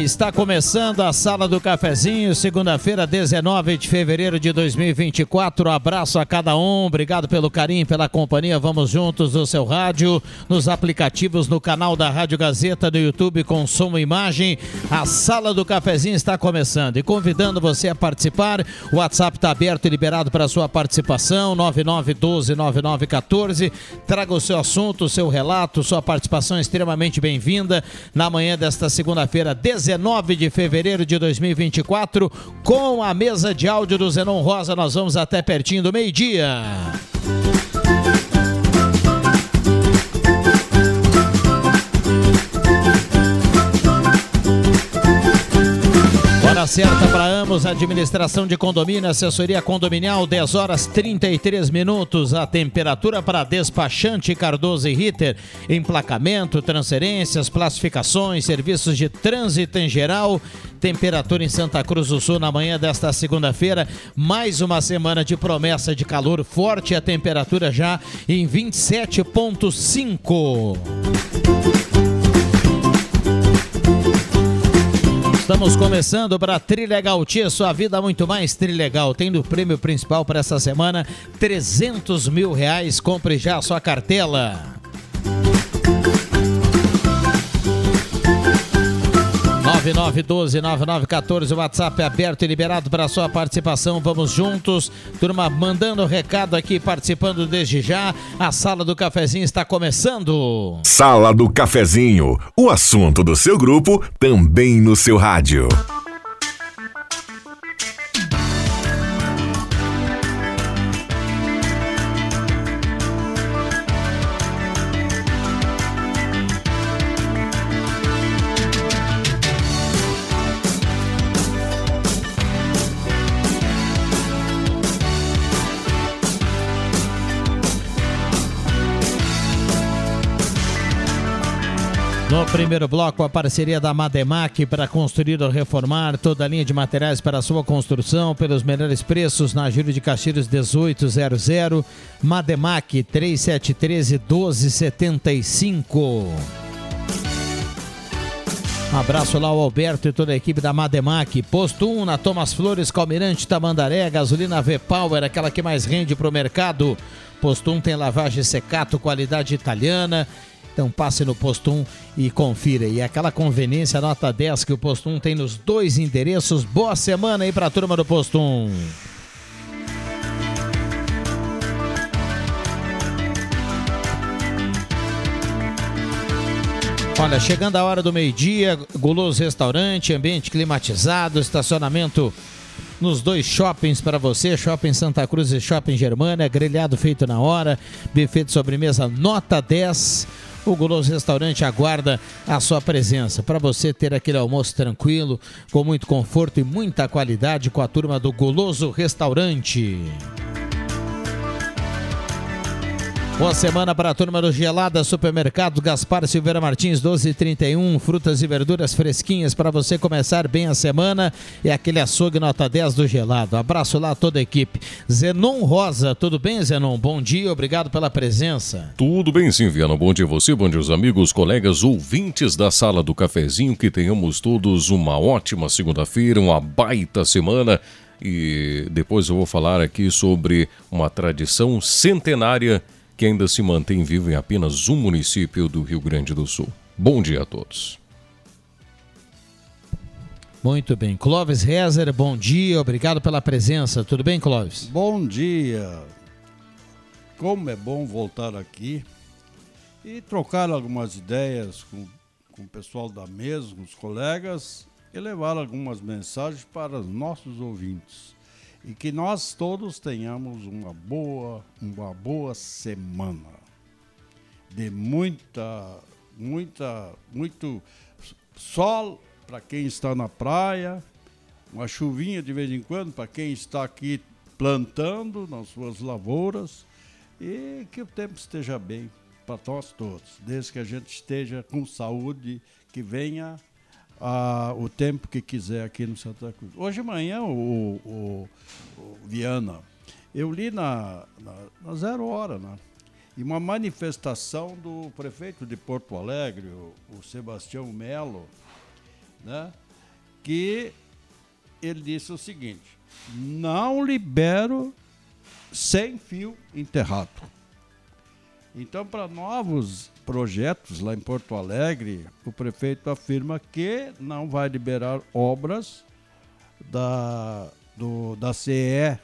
Está começando a Sala do Cafezinho, segunda-feira, 19 de fevereiro de 2024. Um abraço a cada um, obrigado pelo carinho, pela companhia. Vamos juntos no seu rádio, nos aplicativos, no canal da Rádio Gazeta, no YouTube com e imagem. A Sala do Cafezinho está começando e convidando você a participar. O WhatsApp está aberto e liberado para sua participação, 99129914. Traga o seu assunto, o seu relato, sua participação é extremamente bem-vinda na manhã desta segunda-feira, 19 9 de fevereiro de 2024, com a mesa de áudio do Zenon Rosa. Nós vamos até pertinho do meio-dia. Certa para ambos, administração de condomínio, assessoria condominial, 10 horas 33 minutos. A temperatura para despachante Cardoso e Ritter, emplacamento, transferências, classificações, serviços de trânsito em geral. Temperatura em Santa Cruz do Sul na manhã desta segunda-feira. Mais uma semana de promessa de calor forte, a temperatura já em 27,5. Estamos começando para Trilegal Tia, sua vida muito mais Trilegal. Tendo o prêmio principal para essa semana, 300 mil reais. Compre já a sua cartela. 9912-9914, o WhatsApp é aberto e liberado para sua participação. Vamos juntos. Turma, mandando recado aqui, participando desde já. A Sala do Cafezinho está começando. Sala do Cafezinho, o assunto do seu grupo também no seu rádio. Primeiro bloco, a parceria da Mademac para construir ou reformar toda a linha de materiais para sua construção pelos melhores preços na Júlio de Castilhos 1800. Mademac 3713 1275. Um abraço lá ao Alberto e toda a equipe da Mademac. Posto 1 na Thomas Flores, Calmirante, Tamandaré, gasolina V-Power, aquela que mais rende para o mercado. Posto 1 tem lavagem secato, qualidade italiana então passe no Posto 1 e confira. E aquela conveniência nota 10 que o Posto 1 tem nos dois endereços. Boa semana aí para a turma do Posto 1. Olha, chegando a hora do meio-dia, Guloso Restaurante, ambiente climatizado, estacionamento nos dois shoppings para você, Shopping Santa Cruz e Shopping Germânia, grelhado feito na hora, buffet de sobremesa nota 10 o Guloso Restaurante aguarda a sua presença para você ter aquele almoço tranquilo, com muito conforto e muita qualidade com a turma do Guloso Restaurante. Boa semana para a turma do Gelada Supermercado Gaspar Silveira Martins 1231, frutas e verduras fresquinhas para você começar bem a semana e aquele açougue nota 10 do Gelado. Abraço lá a toda a equipe. Zenon Rosa, tudo bem, Zenon? Bom dia, obrigado pela presença. Tudo bem, sim, Viana. Bom dia a você, bom dia aos amigos, colegas, ouvintes da Sala do Cafezinho, que tenhamos todos uma ótima segunda-feira, uma baita semana. E depois eu vou falar aqui sobre uma tradição centenária que ainda se mantém vivo em apenas um município do Rio Grande do Sul. Bom dia a todos. Muito bem. Clóvis Rezer, bom dia, obrigado pela presença. Tudo bem, Clóvis? Bom dia. Como é bom voltar aqui e trocar algumas ideias com, com o pessoal da mesa, com os colegas e levar algumas mensagens para os nossos ouvintes. E que nós todos tenhamos uma boa, uma boa semana. De muita, muita, muito sol para quem está na praia, uma chuvinha de vez em quando para quem está aqui plantando nas suas lavouras e que o tempo esteja bem para nós todos, desde que a gente esteja com saúde, que venha o tempo que quiser aqui no Santa Cruz. Hoje de manhã, o, o, o Viana, eu li na, na, na, Zero Hora, né? E uma manifestação do prefeito de Porto Alegre, o, o Sebastião Melo, né? Que ele disse o seguinte: não libero sem fio enterrado. Então, para novos projetos lá em Porto Alegre, o prefeito afirma que não vai liberar obras da, do, da CE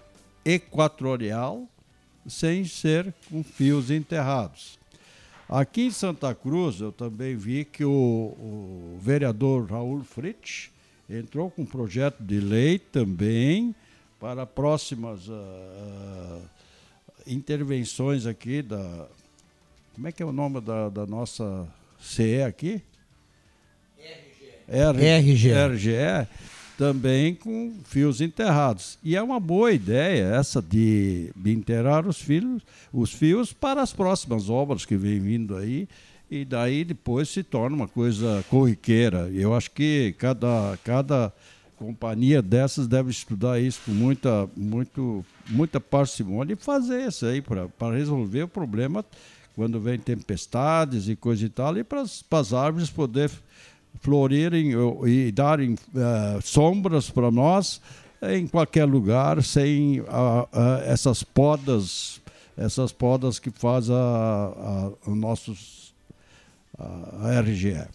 Equatorial sem ser com fios enterrados. Aqui em Santa Cruz, eu também vi que o, o vereador Raul Fritz entrou com um projeto de lei também para próximas uh, intervenções aqui da como é que é o nome da, da nossa CE aqui? RGE. RGE. RGE também com fios enterrados. E é uma boa ideia essa de, de enterrar os, filhos, os fios para as próximas obras que vem vindo aí. E daí depois se torna uma coisa corriqueira. Eu acho que cada, cada companhia dessas deve estudar isso com muita, muito, muita parcimônia e fazer isso aí para resolver o problema quando vem tempestades e coisa e tal, e para as árvores poder florirem e darem uh, sombras para nós em qualquer lugar, sem uh, uh, essas podas, essas podas que faz a, a, a nossos a RGE.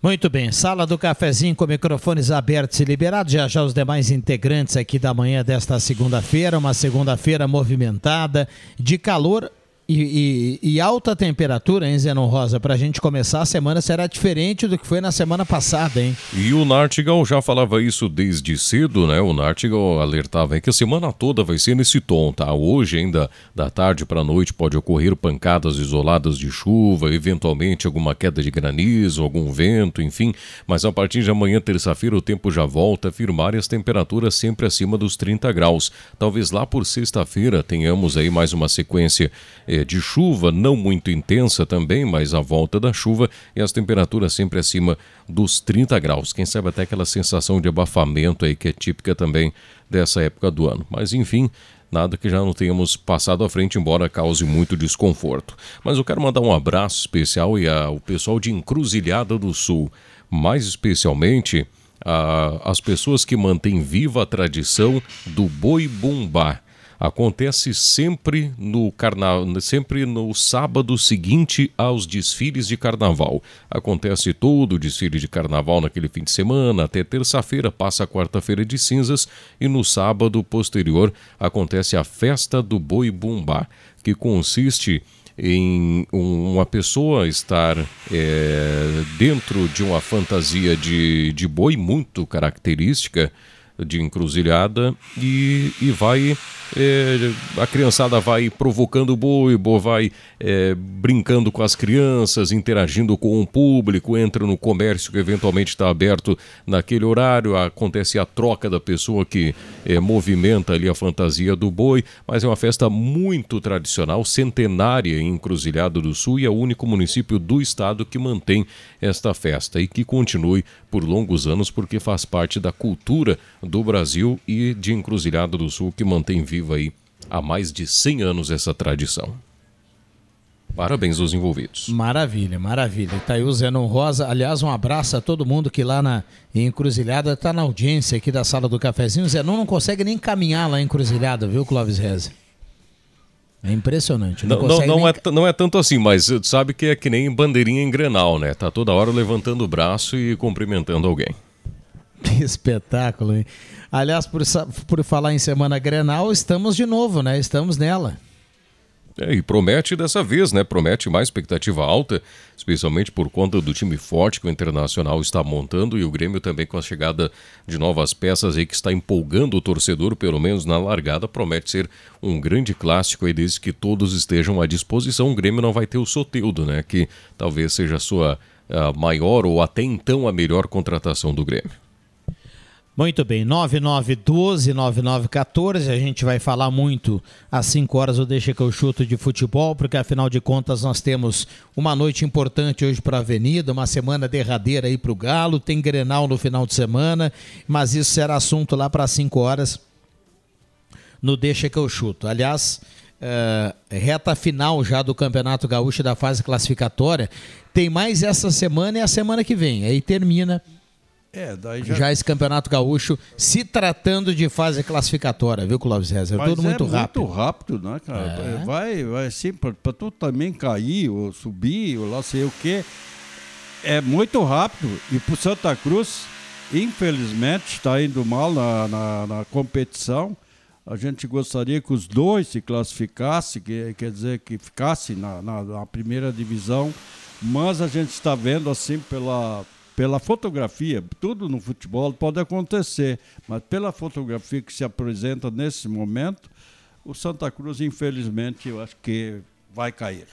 Muito bem, sala do cafezinho com microfones abertos e liberados. Já já os demais integrantes aqui da manhã desta segunda-feira, uma segunda-feira movimentada, de calor e, e, e, alta temperatura, hein, Zenon Rosa? Para a gente começar a semana será diferente do que foi na semana passada, hein? E o Nartigal já falava isso desde cedo, né? O Nartigal alertava que a semana toda vai ser nesse tom, tá? Hoje, ainda da tarde para noite, pode ocorrer pancadas isoladas de chuva, eventualmente alguma queda de granizo, algum vento, enfim. Mas a partir de amanhã, terça-feira, o tempo já volta a firmar e as temperaturas sempre acima dos 30 graus. Talvez lá por sexta-feira tenhamos aí mais uma sequência de chuva, não muito intensa também, mas a volta da chuva e as temperaturas sempre acima dos 30 graus. Quem sabe até aquela sensação de abafamento aí que é típica também dessa época do ano. Mas enfim, nada que já não tenhamos passado à frente, embora cause muito desconforto. Mas eu quero mandar um abraço especial e ao pessoal de Encruzilhada do Sul, mais especialmente as pessoas que mantêm viva a tradição do boi bumbá acontece sempre no carnaval, sempre no sábado seguinte aos desfiles de carnaval. Acontece todo o desfile de carnaval naquele fim de semana, até terça-feira passa a quarta-feira de cinzas e no sábado posterior acontece a festa do boi bumbá, que consiste em uma pessoa estar é, dentro de uma fantasia de, de boi muito característica de encruzilhada e, e vai é, a criançada vai provocando o boi, boi vai é, brincando com as crianças, interagindo com o público, entra no comércio que eventualmente está aberto naquele horário, acontece a troca da pessoa que é, movimenta ali a fantasia do boi, mas é uma festa muito tradicional, centenária em Encruzilhada do Sul e é o único município do estado que mantém esta festa e que continue por longos anos porque faz parte da cultura do Brasil e de Encruzilhada do Sul que mantém viva aí há mais de 100 anos essa tradição. Parabéns aos envolvidos. Maravilha, maravilha. Tá aí o Zenon Rosa. Aliás, um abraço a todo mundo que lá na Encruzilhada está na audiência aqui da sala do cafezinho. O Zenon não consegue nem caminhar lá em Encruzilhada, viu, Clóvis Reza? É impressionante. Não, não, não, nem... é, não é tanto assim, mas sabe que é que nem bandeirinha em Grenal, né? Tá toda hora levantando o braço e cumprimentando alguém. Espetáculo, hein? Aliás, por, por falar em semana Grenal, estamos de novo, né? Estamos nela. É, e promete dessa vez, né? Promete mais expectativa alta, especialmente por conta do time forte que o Internacional está montando e o Grêmio também com a chegada de novas peças aí que está empolgando o torcedor, pelo menos na largada, promete ser um grande clássico aí desde que todos estejam à disposição. O Grêmio não vai ter o Soteudo, né? Que talvez seja a sua a maior ou até então a melhor contratação do Grêmio. Muito bem, 9912-9914. A gente vai falar muito às 5 horas do Deixa que eu chuto de futebol, porque afinal de contas nós temos uma noite importante hoje para a Avenida, uma semana derradeira aí para o Galo. Tem Grenal no final de semana, mas isso será assunto lá para 5 horas no Deixa que eu chuto. Aliás, uh, reta final já do Campeonato Gaúcho da fase classificatória. Tem mais essa semana e a semana que vem. Aí termina é, já... já... esse campeonato gaúcho se tratando de fase classificatória, viu, Clóvis Rezer? Tudo é muito rápido. muito rápido, né, cara? É. Vai, vai assim, para tu também cair ou subir, ou lá sei o quê. É muito rápido. E pro Santa Cruz, infelizmente, está indo mal na, na, na, competição. A gente gostaria que os dois se classificassem, que, quer dizer, que ficassem na, na, na primeira divisão. Mas a gente está vendo assim pela pela fotografia, tudo no futebol pode acontecer, mas pela fotografia que se apresenta nesse momento, o Santa Cruz, infelizmente, eu acho que vai cair.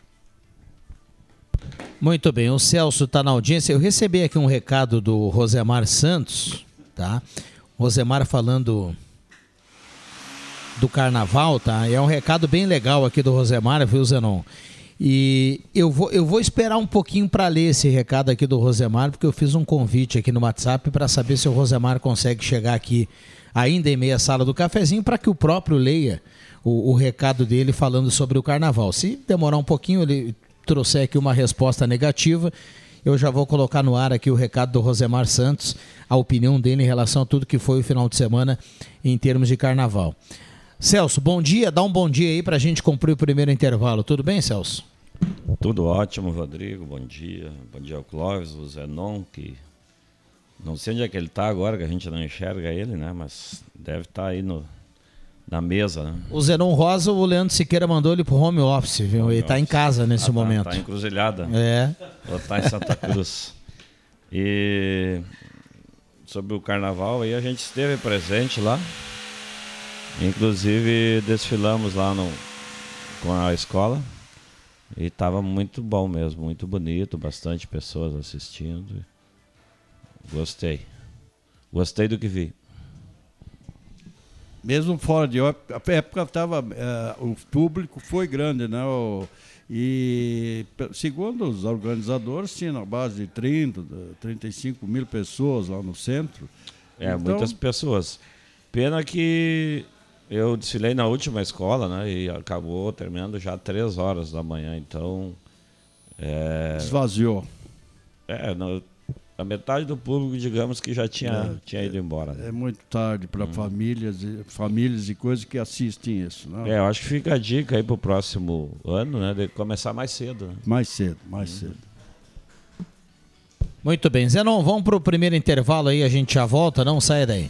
Muito bem, o Celso está na audiência. Eu recebi aqui um recado do Rosemar Santos, tá? Rosemar falando do carnaval, tá? É um recado bem legal aqui do Rosemar, viu, Zenon? E eu vou, eu vou esperar um pouquinho para ler esse recado aqui do Rosemar, porque eu fiz um convite aqui no WhatsApp para saber se o Rosemar consegue chegar aqui ainda em meia sala do cafezinho para que o próprio leia o, o, recado dele falando sobre o carnaval. Se demorar um pouquinho, ele trouxer aqui uma resposta negativa, eu já vou colocar no ar aqui o recado do Rosemar Santos, a opinião dele em relação a tudo que foi o final de semana em termos de carnaval. Celso, bom dia, dá um bom dia aí para a gente cumprir o primeiro intervalo. Tudo bem, Celso? Tudo ótimo, Rodrigo. Bom dia. Bom dia ao Clóvis, o Zenon, que não sei onde é que ele está agora, que a gente não enxerga ele, né? Mas deve estar tá aí no, na mesa, né? O Zenon Rosa, o Leandro Siqueira mandou ele pro home office, viu? Home ele está em casa nesse ah, momento. Está tá encruzilhada. É. Ou está em Santa Cruz. e sobre o carnaval, aí a gente esteve presente lá. Inclusive desfilamos lá no, com a escola. E estava muito bom mesmo, muito bonito, bastante pessoas assistindo. Gostei. Gostei do que vi. Mesmo fora de época estava é, o público foi grande, né? O, e segundo os organizadores tinha na base de 30, 35 mil pessoas lá no centro. É, então, muitas pessoas. Pena que eu desfilei na última escola, né? E acabou terminando já três horas da manhã, então. É... Esvaziou. É, no, a metade do público, digamos que já tinha, é, tinha ido embora. Né? É muito tarde para hum. famílias, e, famílias e coisas que assistem isso. Né? É, eu acho que fica a dica aí para o próximo ano, né? De começar mais cedo. Né? Mais cedo, mais hum. cedo. Muito bem, Zenon, vamos para o primeiro intervalo aí, a gente já volta, não saia daí.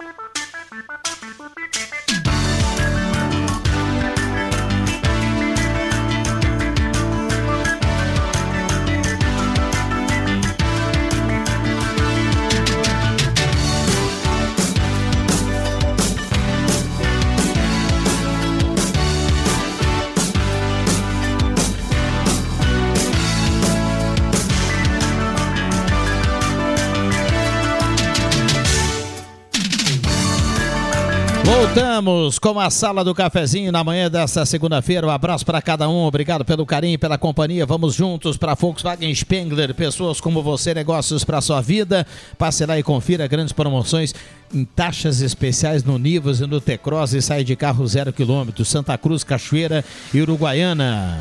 Voltamos com a sala do cafezinho na manhã desta segunda-feira. Um abraço para cada um, obrigado pelo carinho, pela companhia. Vamos juntos para Volkswagen Spengler, pessoas como você, negócios para sua vida. Passe lá e confira grandes promoções em taxas especiais no Nivus e no T-Cross e sai de carro zero quilômetro. Santa Cruz, Cachoeira e Uruguaiana.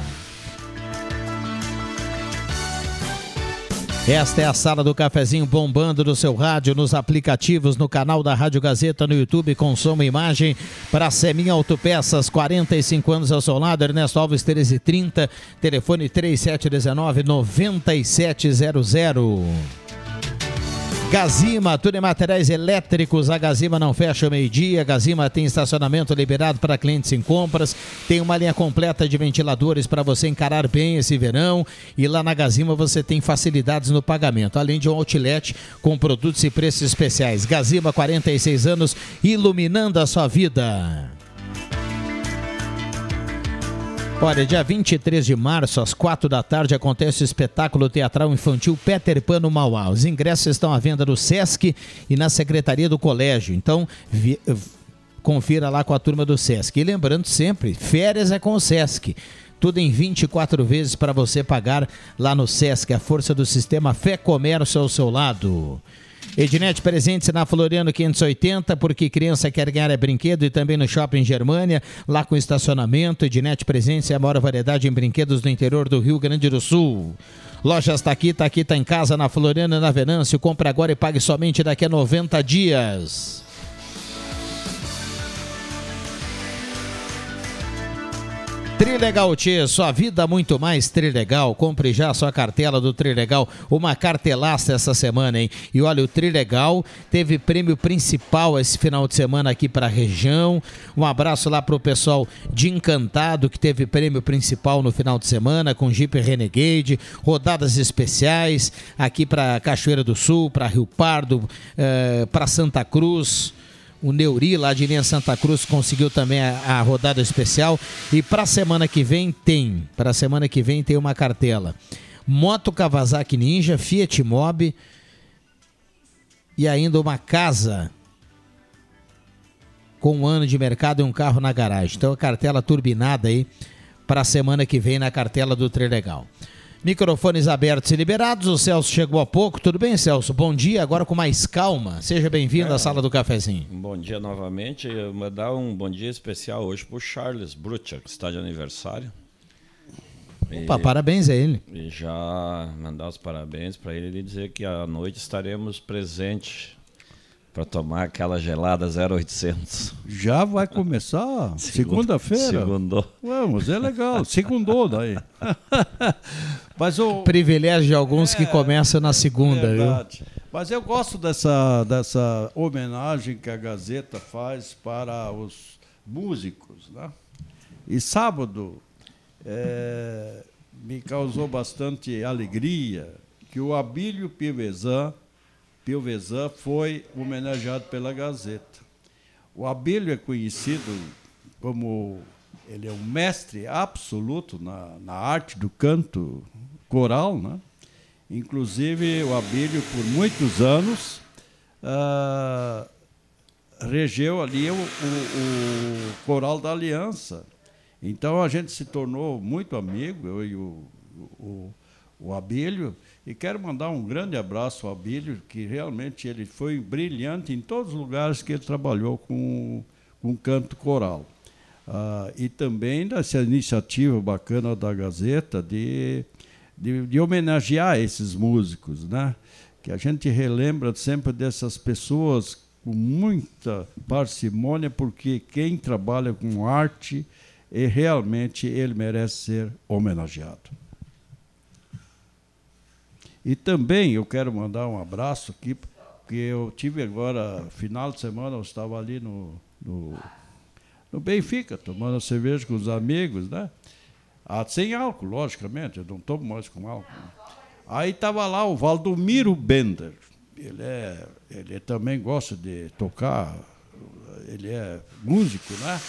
Esta é a sala do cafezinho bombando no seu rádio, nos aplicativos, no canal da Rádio Gazeta, no YouTube, com imagem. Para Seminha Autopeças, 45 anos ao seu lado, Ernesto Alves 1330, telefone 3719 9700. Gazima, tudo em materiais elétricos. A Gazima não fecha o meio-dia. Gazima tem estacionamento liberado para clientes em compras. Tem uma linha completa de ventiladores para você encarar bem esse verão. E lá na Gazima você tem facilidades no pagamento, além de um outlet com produtos e preços especiais. Gazima, 46 anos, iluminando a sua vida. Olha, dia 23 de março, às 4 da tarde, acontece o espetáculo teatral infantil Peter Pan no Mauá. Os ingressos estão à venda no Sesc e na Secretaria do Colégio. Então, vi, confira lá com a turma do Sesc. E lembrando sempre, férias é com o Sesc. Tudo em 24 vezes para você pagar lá no Sesc. A força do sistema Fé Comércio ao seu lado. Ednet presentes na Floriano 580, porque criança quer ganhar é brinquedo e também no Shopping Germania, lá com estacionamento. Ednet presentes é a maior variedade em brinquedos do interior do Rio Grande do Sul. Lojas Taqui, Taqui tá em casa, na Floriano e na Venâncio. Compre agora e pague somente daqui a 90 dias. Trilegal Tchê, sua vida muito mais Trilegal. Compre já sua cartela do Trilegal, uma cartelaça essa semana, hein? E olha, o Trilegal teve prêmio principal esse final de semana aqui para a região. Um abraço lá pro pessoal de Encantado, que teve prêmio principal no final de semana com Jeep Renegade, rodadas especiais aqui para Cachoeira do Sul, para Rio Pardo, eh, para Santa Cruz. O Neuri, lá de linha Santa Cruz, conseguiu também a, a rodada especial. E para a semana que vem tem. Para a semana que vem tem uma cartela. Moto Kawasaki Ninja, Fiat Mobi e ainda uma casa com um ano de mercado e um carro na garagem. Então a cartela turbinada aí para a semana que vem na cartela do Trilegal. Legal. Microfones abertos e liberados. O Celso chegou há pouco. Tudo bem, Celso? Bom dia. Agora com mais calma. Seja bem-vindo é, à sala do cafezinho. Bom dia novamente. Eu vou dar um bom dia especial hoje para o Charles Brutcher, que está de aniversário. Opa, e, parabéns a ele. E já mandar os parabéns para ele e dizer que à noite estaremos presentes para tomar aquela gelada 0800. Já vai começar? Segunda-feira? Segundou. Vamos, é legal. Segundou daí. Mas o privilégio de alguns é, que começam na segunda, verdade. viu? Mas eu gosto dessa, dessa homenagem que a Gazeta faz para os músicos, né? E sábado é, me causou bastante alegria que o Abílio Pivezan Piovesan foi homenageado pela Gazeta. O Abílio é conhecido como ele é um mestre absoluto na, na arte do canto coral, né? Inclusive o Abílio por muitos anos uh, regeu ali o, o, o, coral da Aliança. Então a gente se tornou muito amigo, eu e o, o, o Abílio. E quero mandar um grande abraço ao Abílio, que realmente ele foi brilhante em todos os lugares que ele trabalhou com, com canto coral. Ah, e também dessa iniciativa bacana da Gazeta de, de, de, homenagear esses músicos, né? que a gente relembra sempre dessas pessoas com muita parcimônia, porque quem trabalha com arte, e realmente ele merece ser homenageado. E também eu quero mandar um abraço aqui, porque eu tive agora, final de semana, eu estava ali no, no, no Benfica, tomando cerveja com os amigos, né? Ah, sem álcool, logicamente, eu não tomo mais com álcool. Aí estava lá o Valdomiro Bender. Ele, é, ele também gosta de tocar, ele é músico, né?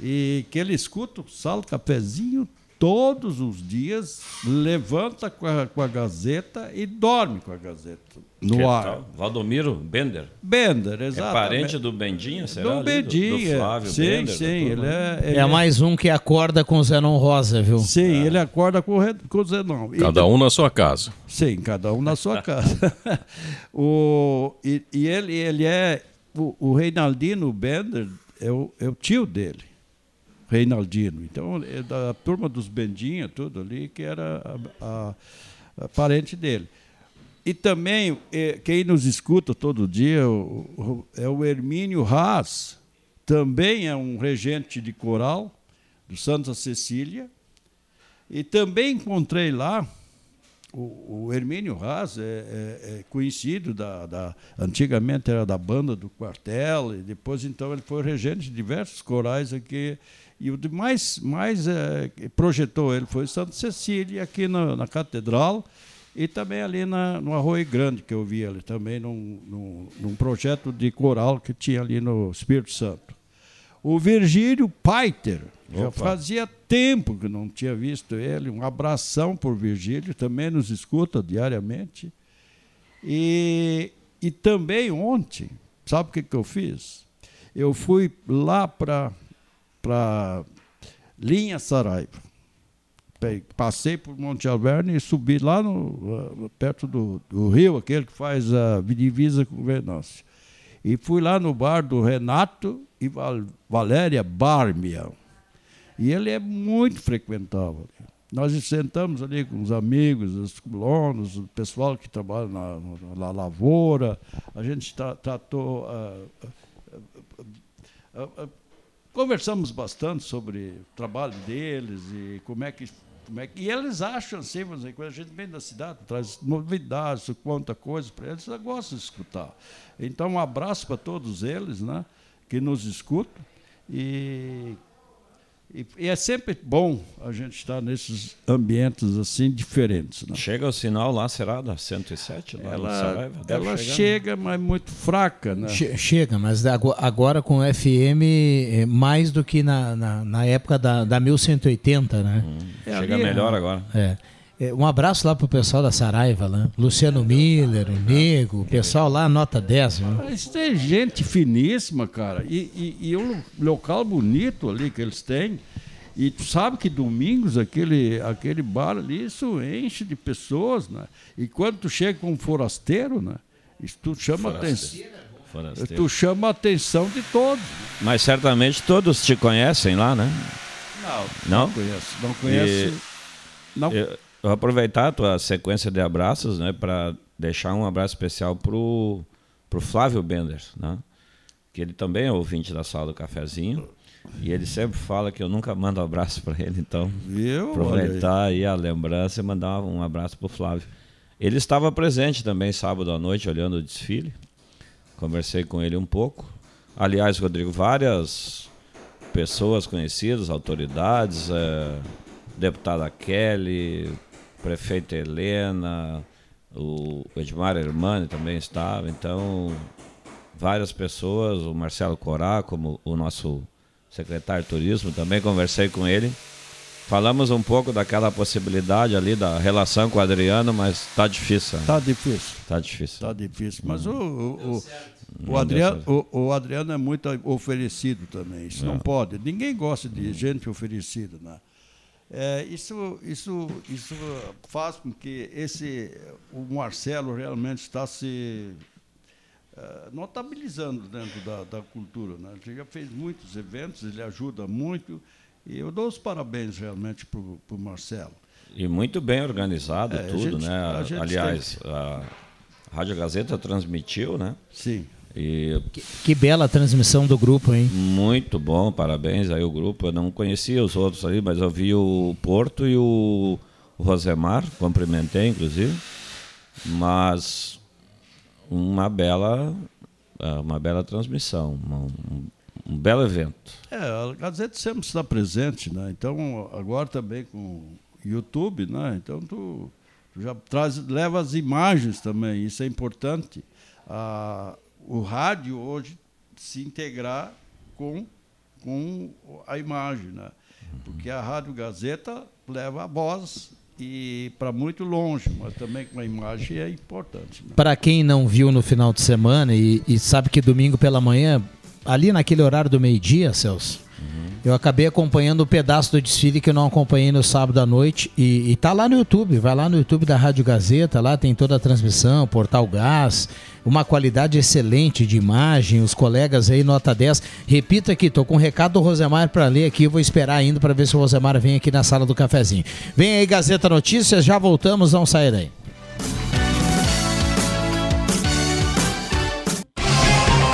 E que ele escuta o sal cafezinho todos os dias levanta com a, com a Gazeta e dorme com a Gazeta no que ar. Tal? Valdomiro Bender? Bender, exatamente. É parente do Bendinha, será? Do Bendinha. Do, do Flávio sim, Bender. Sim, ele é, ele é mais um que acorda com o Zenon Rosa, viu? Sim, é. ele acorda com, com o Zenon. Cada e, um na sua casa. Sim, cada um na sua casa. o, e, e ele, ele é... O, o Reinaldino Bender é o, é o tio dele. Reinaldino. Então, é da turma dos Bendinha, tudo ali, que era a, a, a parente dele. e também, é, quem nos escuta todo dia o, o, é o Hermínio Haas, também é um regente de coral do Santa Cecília. E também encontrei lá o, o Hermínio Haas, é, é, é conhecido da, da, Antigamente era da banda do quartel, e depois então ele foi regente de diversos corais aqui. E o que mais, mais é, projetou ele foi Santa Cecília, aqui na, na Catedral. E também ali na, no Arroio Grande, que eu vi ali, também num, num, num projeto de coral que tinha ali no Espírito Santo. O Virgílio Paiter, já fazia tempo que não tinha visto ele. Um abração por Virgílio, também nos escuta diariamente. E, e também ontem, sabe o que, que eu fiz? Eu fui lá para Linha Saraiva passei por Monte Alverne e subi lá no, perto do, do, rio, aquele que faz a divisa com Venâncio. E fui lá no bar do Renato e Val, Valéria Barmia. E ele é muito frequentável. Nós sentamos ali com os amigos, os colonos, o pessoal que trabalha na, na lavoura. A gente tratou. Uh, uh, uh, conversamos bastante sobre o trabalho deles e como é que como é que, e eles acham assim, dizer, quando a gente vem da cidade, traz novidades, conta coisas para eles, eles gostam de escutar. Então, um abraço para todos eles né, que nos escutam. E e, e, é sempre bom a gente estar nesses ambientes assim diferentes. Né? Chega o sinal lá, será da 107? Lá ela Saraiva, ela chega, mas muito fraca. Né? chega, mas agora com FM é mais do que na, na, na época da, da 1180, né? Hum, é, chega melhor agora. É. É, um abraço lá pro pessoal da Saraiva, lá. Luciano Miller, o Nego, o pessoal lá, nota 10. Viu? Isso tem gente finíssima, cara. E, e, e um local bonito ali que eles têm. E tu sabe que domingos aquele, aquele bar ali, isso enche de pessoas, né? E quando tu chega com um forasteiro, né? Isso tu chama atenção. Tu chama a atenção de todos. Mas certamente todos te conhecem lá, né? Não, não, não conheço. Não conheço. E... Não. Eu, eu vou aproveitar a tua sequência de abraços, né, para deixar um abraço especial pro pro Flávio Bender, né? Que ele também é ouvinte da sala do cafezinho. E ele sempre fala que eu nunca mando abraço para ele, então Viu? aproveitar aí. aí a lembrança e mandar um abraço para o Flávio. Ele estava presente também sábado à noite olhando o desfile. Conversei com ele um pouco. Aliás, Rodrigo, várias pessoas conhecidas, autoridades, é, deputada Kelly, prefeita Helena, o Edmar Hermani também estava, então várias pessoas, o Marcelo Corá, como o nosso secretário de turismo, também conversei com ele. Falamos um pouco daquela possibilidade ali da relação com o Adriano, mas está difícil. Está difícil. Está difícil. Está difícil. Mas o, o, o, o Adriano, o, o, Adriano é muito oferecido também. Isso é. não pode. Ninguém gosta de gente oferecida, né? É, isso, isso, isso faz com que esse, o Marcelo realmente está se uh, notabilizando dentro da, da cultura. Né? Ele já fez muitos eventos, ele ajuda muito, e eu dou os parabéns realmente para o Marcelo. E muito bem organizado é, tudo, gente, né? Aliás, tem... a Rádio Gazeta transmitiu, né? Sim. E que, que, bela transmissão do grupo, hein? Muito bom, parabéns aí o grupo. Eu não conhecia os outros ali, mas eu vi o Porto e o, o Rosemar, cumprimentei inclusive. Mas uma bela, é, uma bela transmissão, um, um belo evento. É, a Gazeta sempre está presente, né? Então agora também com o YouTube, né? Então tu, tu já traz, leva as imagens também, isso é importante. Ah, o rádio hoje se integrar com, com a imagem, né? Porque a Rádio Gazeta leva a voz e para muito longe, mas também com a imagem é importante. Né? Para quem não viu no final de semana e, e, sabe que domingo pela manhã, ali naquele horário do meio-dia, Celso, eu acabei acompanhando um pedaço do desfile que eu não acompanhei no sábado à noite. E, e tá lá no YouTube, vai lá no YouTube da Rádio Gazeta, lá tem toda a transmissão, Portal Gás, uma qualidade excelente de imagem, os colegas aí, nota 10. Repito aqui, tô com um recado do Rosemar para ler aqui, vou esperar ainda para ver se o Rosemar vem aqui na sala do cafezinho. Vem aí, Gazeta Notícias, já voltamos, vamos sair daí.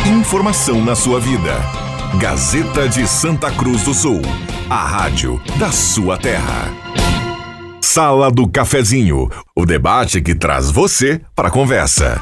Informação na sua vida. Gazeta de Santa Cruz do Sul, a rádio da sua terra. Sala do Cafezinho, o debate que traz você para a conversa.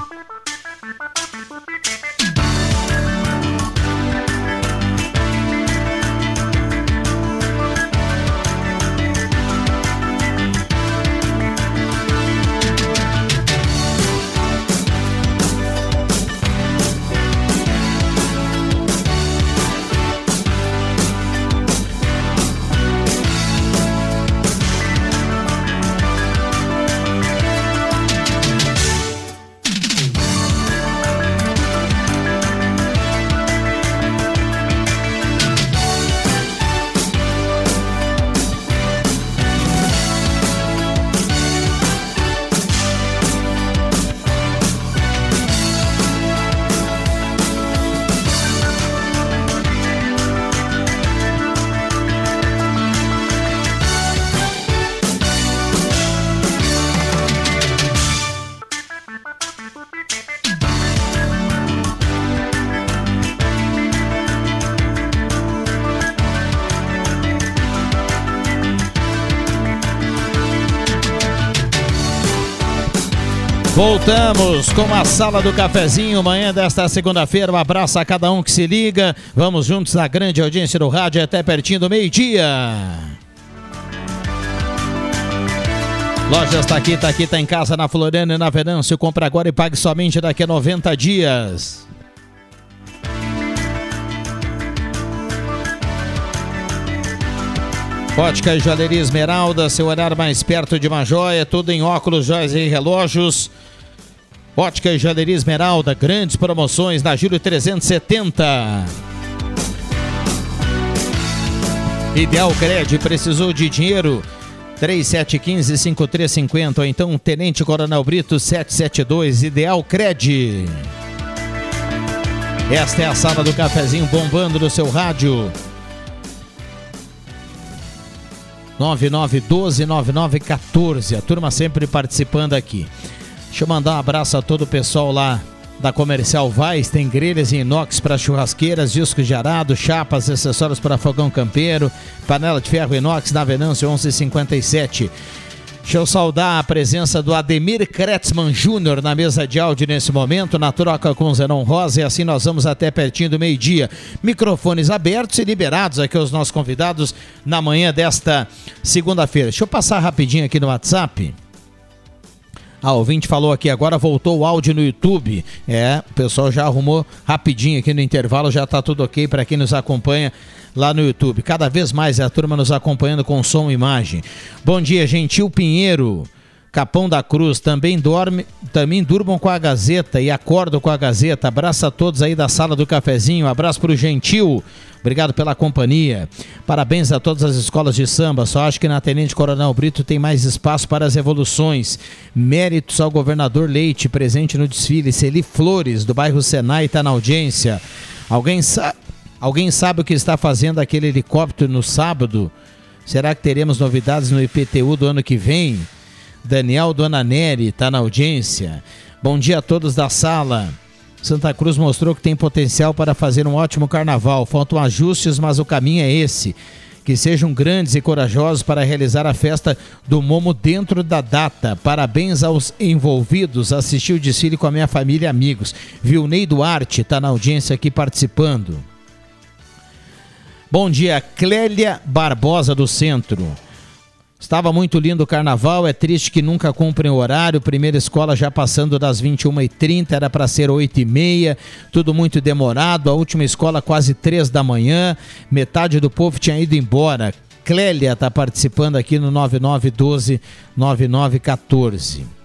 Voltamos com a sala do cafezinho, manhã desta segunda-feira. Um abraço a cada um que se liga. Vamos juntos na grande audiência do rádio até pertinho do meio-dia. Lojas tá aqui, tá aqui, tá em casa na Floriana e na Venâncio. Compra agora e pague somente daqui a 90 dias. Ótica e Joalheria Esmeralda, seu olhar mais perto de uma joia, tudo em óculos, joias e relógios. Ótica e Joalheria Esmeralda, grandes promoções na Júlio 370. Ideal Cred, precisou de dinheiro? 3715-5350 ou então Tenente Coronel Brito 772, Ideal Cred. Esta é a sala do cafezinho bombando no seu rádio. 9912-9914. A turma sempre participando aqui. Deixa eu mandar um abraço a todo o pessoal lá da Comercial Vaz. Tem grelhas em inox para churrasqueiras, discos de arado, chapas, acessórios para fogão campeiro, panela de ferro inox na Venâncio 1157. Deixa eu saudar a presença do Ademir Kretzmann Júnior na mesa de áudio nesse momento, na troca com Zenon Rosa, e assim nós vamos até pertinho do meio-dia. Microfones abertos e liberados aqui aos nossos convidados na manhã desta segunda-feira. Deixa eu passar rapidinho aqui no WhatsApp. A ouvinte falou aqui agora, voltou o áudio no YouTube. É, o pessoal já arrumou rapidinho aqui no intervalo, já está tudo ok para quem nos acompanha lá no YouTube. Cada vez mais é a turma nos acompanhando com som e imagem. Bom dia, Gentil Pinheiro. Capão da Cruz, também dorme, também durmam com a Gazeta e acordam com a Gazeta. Abraço a todos aí da sala do cafezinho. Abraço para o Gentil. Obrigado pela companhia. Parabéns a todas as escolas de samba. Só acho que na Tenente Coronel Brito tem mais espaço para as evoluções. Méritos ao governador Leite, presente no desfile. Celi Flores, do bairro Senai, está na audiência. Alguém sabe Alguém sabe o que está fazendo aquele helicóptero no sábado? Será que teremos novidades no IPTU do ano que vem? Daniel Dona Neri está na audiência. Bom dia a todos da sala. Santa Cruz mostrou que tem potencial para fazer um ótimo carnaval. Faltam ajustes, mas o caminho é esse. Que sejam grandes e corajosos para realizar a festa do Momo dentro da data. Parabéns aos envolvidos. Assisti o desfile com a minha família e amigos. Vilnei Duarte está na audiência aqui participando. Bom dia, Clélia Barbosa do Centro. Estava muito lindo o carnaval, é triste que nunca cumprem o horário. Primeira escola já passando das 21h30, era para ser 8h30, tudo muito demorado. A última escola quase 3 da manhã, metade do povo tinha ido embora. Clélia está participando aqui no 9912 9914.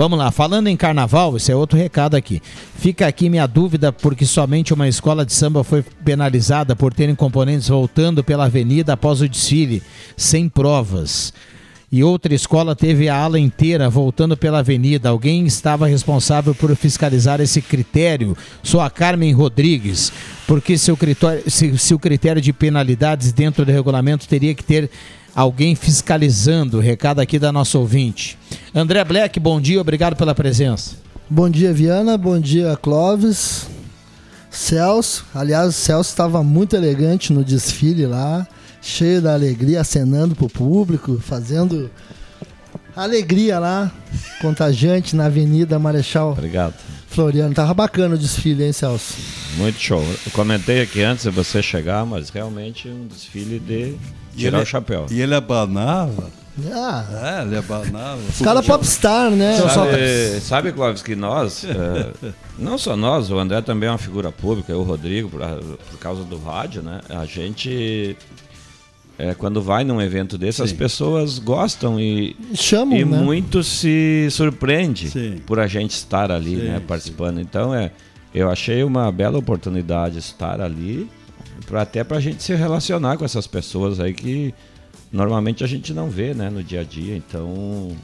Vamos lá, falando em carnaval, esse é outro recado aqui. Fica aqui minha dúvida, porque somente uma escola de samba foi penalizada por terem componentes voltando pela avenida após o desfile, sem provas. E outra escola teve a ala inteira voltando pela avenida. Alguém estava responsável por fiscalizar esse critério? Sou a Carmen Rodrigues. Porque se o critério, se, se o critério de penalidades dentro do regulamento teria que ter alguém fiscalizando. Recado aqui da nossa ouvinte. André Black, bom dia, obrigado pela presença. Bom dia, Viana. Bom dia, Clóvis. Celso, aliás, o Celso estava muito elegante no desfile lá, cheio da alegria, acenando pro público, fazendo alegria lá, contagiante na Avenida Marechal Obrigado. Floriano. Tava bacana o desfile, hein, Celso? Muito show. Eu comentei aqui antes de você chegar, mas realmente um desfile de tirar ele- o chapéu. E ele abanava. Ah, É, ele abanava. os caras popstar, né? Sabe, sabe, Clóvis, que nós, é, não só nós, o André também é uma figura pública, eu, o Rodrigo, por, por causa do rádio, né? A gente, é, quando vai num evento desse, as Sim. pessoas gostam e, Chamam, e né? muito se surpreende Sim. por a gente estar ali, Sim, né, participando. Então, é, eu achei uma bela oportunidade estar ali, pra, até para a gente se relacionar com essas pessoas aí que normalmente a gente não vê, né, no dia a dia. Então,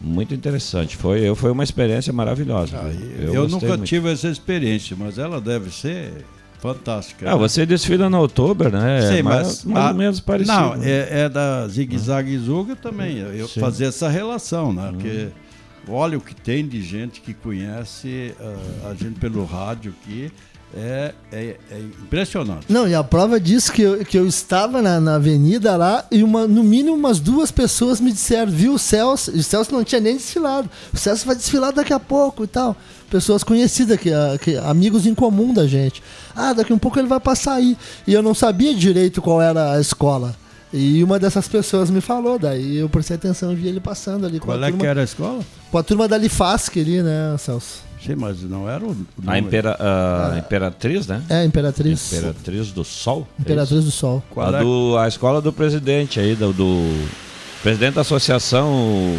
muito interessante. Foi, eu, foi uma experiência maravilhosa. Ah, eu gostei nunca muito. tive essa experiência, mas ela deve ser fantástica. Ah, né? você desfila no outubro, né? Sim, É mais, mas mais a- ou menos parecido. Não, né? é, é da Zig Zag Zuga também. Eu Sim. fazer essa relação, né? Porque olha o que tem de gente que conhece ah, a gente pelo rádio aqui. É, é, é impressionante. Não, e a prova disso que eu, que eu estava na, na avenida lá e uma, no mínimo umas duas pessoas me disseram, viu o Celso? E o Celso não tinha nem desfilado. O Celso vai desfilar daqui a pouco e tal. Pessoas conhecidas, que, ah, que, amigos em comum da gente. Ah, daqui a um pouco ele vai passar aí. E eu não sabia direito qual era a escola. E uma dessas pessoas me falou, daí eu prestei atenção e vi ele passando ali com, Qual a, é turma, que era a escola? com a turma da Lifasc ali, né, Celso? Sim, mas não era o, o A, impera, a Imperatriz, né? É, Imperatriz. Imperatriz do Sol. é Imperatriz do Sol. Qual a, é? do, a escola do presidente aí, do, do presidente da associação.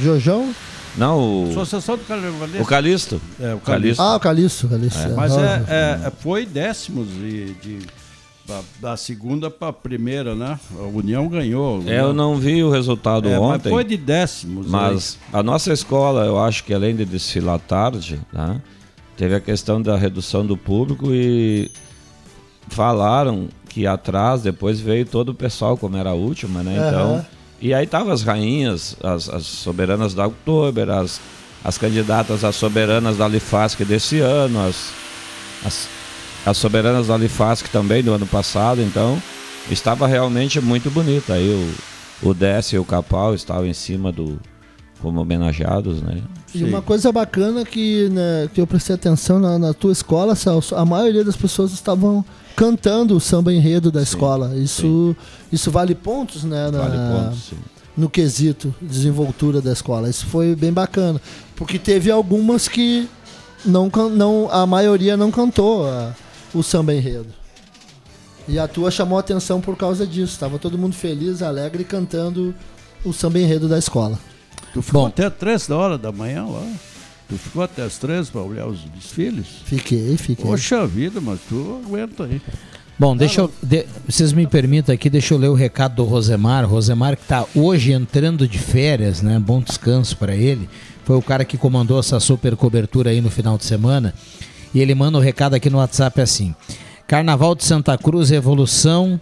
Jojão? Não, o, Associação do Carnavalesco. o Calixto. É, o Calixto. Calixto. Ah, o Calixto, Calixto. Mas Ah, é, é- é- foi décimos de, de- da, da segunda para a primeira, né? A União ganhou. É, eu não vi o resultado É, mas ontem. foi de décimos. Mas a nossa escola, eu acho que além de desfilar tarde, né, teve a questão da redução do público e falaram que atrás depois veio todo o pessoal, como era a última, né? Então, e aí tava as rainhas, as, as soberanas da Oktober, as, as candidatas às soberanas da Lifasc desse ano, as, as, as soberanas da Lifasc também do ano passado, então estava realmente muito bonito. Aí o, o Décio e o Capal estavam em cima do como homenageados, né? E uma coisa bacana que, né, que eu prestei atenção na, na tua escola, Celso, a maioria das pessoas estavam cantando o samba enredo da escola. Isso, isso vale pontos, né? na- Vale pontos, sim. no quesito desenvoltura da escola. Isso foi bem bacana. Porque teve algumas que não, não a maioria não cantou a- o samba enredo. E a tua chamou atenção por causa disso. Tava todo mundo feliz, alegre, cantando o samba enredo da escola. Tu ficou Bom. até três da hora da manhã lá. Tu ficou até as três para olhar os desfiles. Fiquei, fiquei. Poxa vida, mas tu aguenta aí. Bom, deixa eu. de- vocês me permitam aqui, deixa eu ler o recado do Rosemar. Rosemar que está hoje entrando de férias, né? Bom descanso para ele. Foi o cara que comandou essa super cobertura aí no final de semana. E ele manda o recado aqui no WhatsApp assim: Carnaval de Santa Cruz, evolução.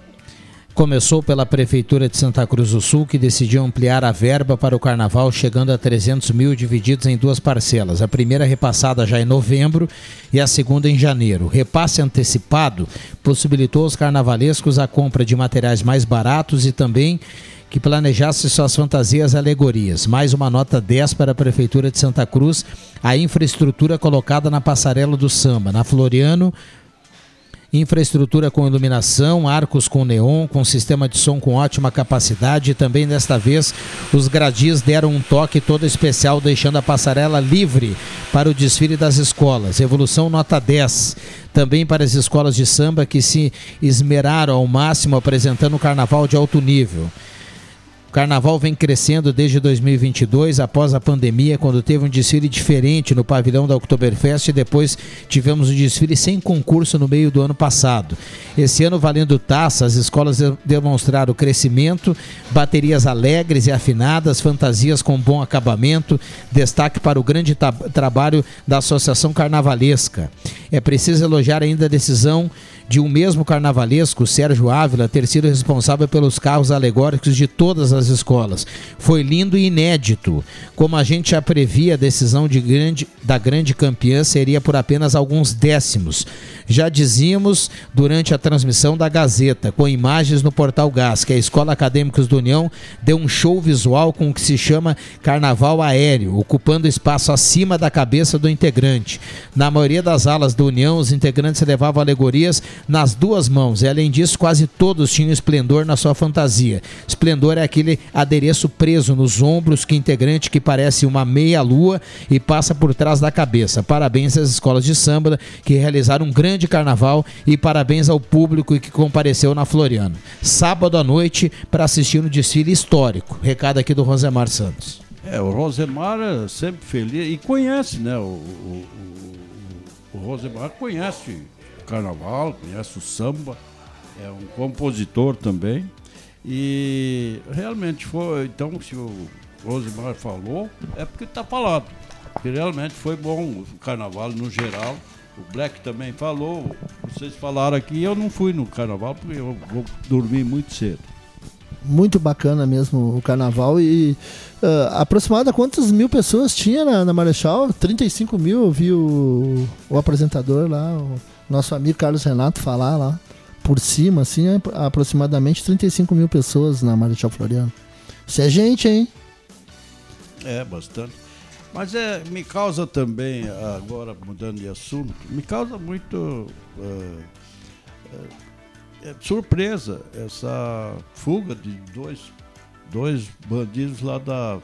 Começou pela Prefeitura de Santa Cruz do Sul, que decidiu ampliar a verba para o carnaval, chegando a 300 mil, divididos em duas parcelas. A primeira repassada já em novembro e a segunda em janeiro. O repasse antecipado possibilitou aos carnavalescos a compra de materiais mais baratos e também que planejasse suas fantasias e alegorias. Mais uma nota 10 para a Prefeitura de Santa Cruz, a infraestrutura colocada na passarela do samba. Na Floriano, infraestrutura com iluminação, arcos com neon, com sistema de som com ótima capacidade e também desta vez os gradis deram um toque todo especial, deixando a passarela livre para o desfile das escolas. Evolução nota 10. Também para as escolas de samba que se esmeraram ao máximo apresentando um carnaval de alto nível. O carnaval vem crescendo desde 2022, após a pandemia, quando teve um desfile diferente no pavilhão da Oktoberfest e depois tivemos um desfile sem concurso no meio do ano passado. Esse ano, valendo taça, as escolas de- demonstraram crescimento, baterias alegres e afinadas, fantasias com bom acabamento, destaque para o grande trabalho da Associação Carnavalesca. É preciso elogiar ainda a decisão de um mesmo carnavalesco, Sérgio Ávila, ter sido responsável pelos carros alegóricos de todas as escolas. Foi lindo e inédito. Como a gente já previa, a decisão de grande, da grande campeã seria por apenas alguns décimos. Já dizíamos durante a transmissão da Gazeta, com imagens no Portal Gás, que a Escola Acadêmicos do União deu um show visual com o que se chama Carnaval Aéreo, ocupando espaço acima da cabeça do integrante. Na maioria das alas da União, os integrantes levavam alegorias nas duas mãos, e além disso, quase todos tinham esplendor na sua fantasia. Esplendor é aquele adereço preso nos ombros que integrante que parece uma meia-lua e passa por trás da cabeça. Parabéns às escolas de samba que realizaram um grande carnaval e parabéns ao público que compareceu na Floriano. Sábado à noite para assistir um desfile histórico. Recado aqui do Rosemar Santos. É, o Rosemar é sempre feliz e conhece, né? O, o, o, o Rosemar conhece carnaval, conhece o samba, é um compositor também. E realmente foi, então, se o Rosemar falou, é porque está falado. Porque realmente foi bom o carnaval no geral. O Black também falou, vocês falaram aqui, eu não fui no carnaval porque eu vou dormir muito cedo. Muito bacana mesmo o carnaval e uh, aproximada quantas mil pessoas tinha na, na Marechal? 35 mil, eu vi o, o apresentador lá, o nosso amigo Carlos Renato falar lá por cima, assim, é aproximadamente 35 mil pessoas na Marechal Floriano. Isso é gente, hein? É, bastante. Mas é, me causa também, agora mudando de assunto, me causa muito é, é, surpresa essa fuga de dois, dois bandidos lá da,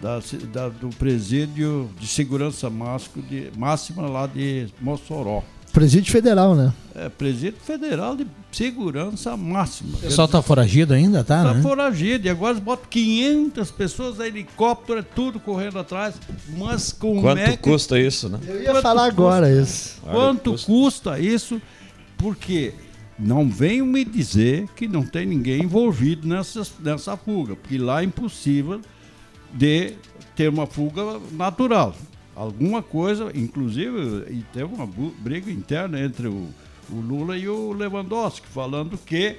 da, da do presídio de segurança máximo de, máxima lá de Mossoró. Presídio Federal, né? É, Presídio Federal de Segurança Máxima. O pessoal tá foragido ainda, tá? Tá né? foragido. E agora botam 500 pessoas, helicóptero, é tudo correndo atrás. Mas como Quanto é que... custa isso, né? Eu ia falar agora isso. Quanto Olha, custa isso? Porque não venham me dizer que não tem ninguém envolvido nessa, nessa fuga. Porque lá é impossível de ter uma fuga natural. Alguma coisa, inclusive, e teve uma briga interna entre o, o Lula e o Lewandowski, falando que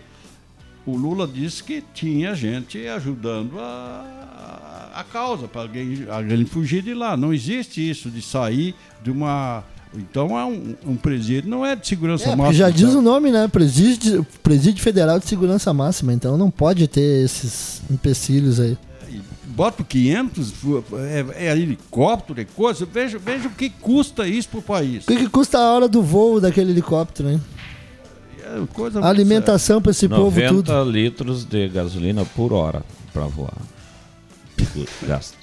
o Lula disse que tinha gente ajudando a, a causa para alguém, alguém fugir de lá. Não existe isso de sair de uma. Então é um, um presídio, não é de segurança É, máxima. já diz tá? o nome, né? Presídio, Presídio Federal de Segurança Máxima, então não pode ter esses empecilhos aí. Bota 500, é, é helicóptero, é coisa. Veja, veja o que custa isso pro país. O que, que custa a hora do voo daquele helicóptero, hein? É alimentação para esse povo 90 tudo. litros de gasolina por hora para voar. Gasto.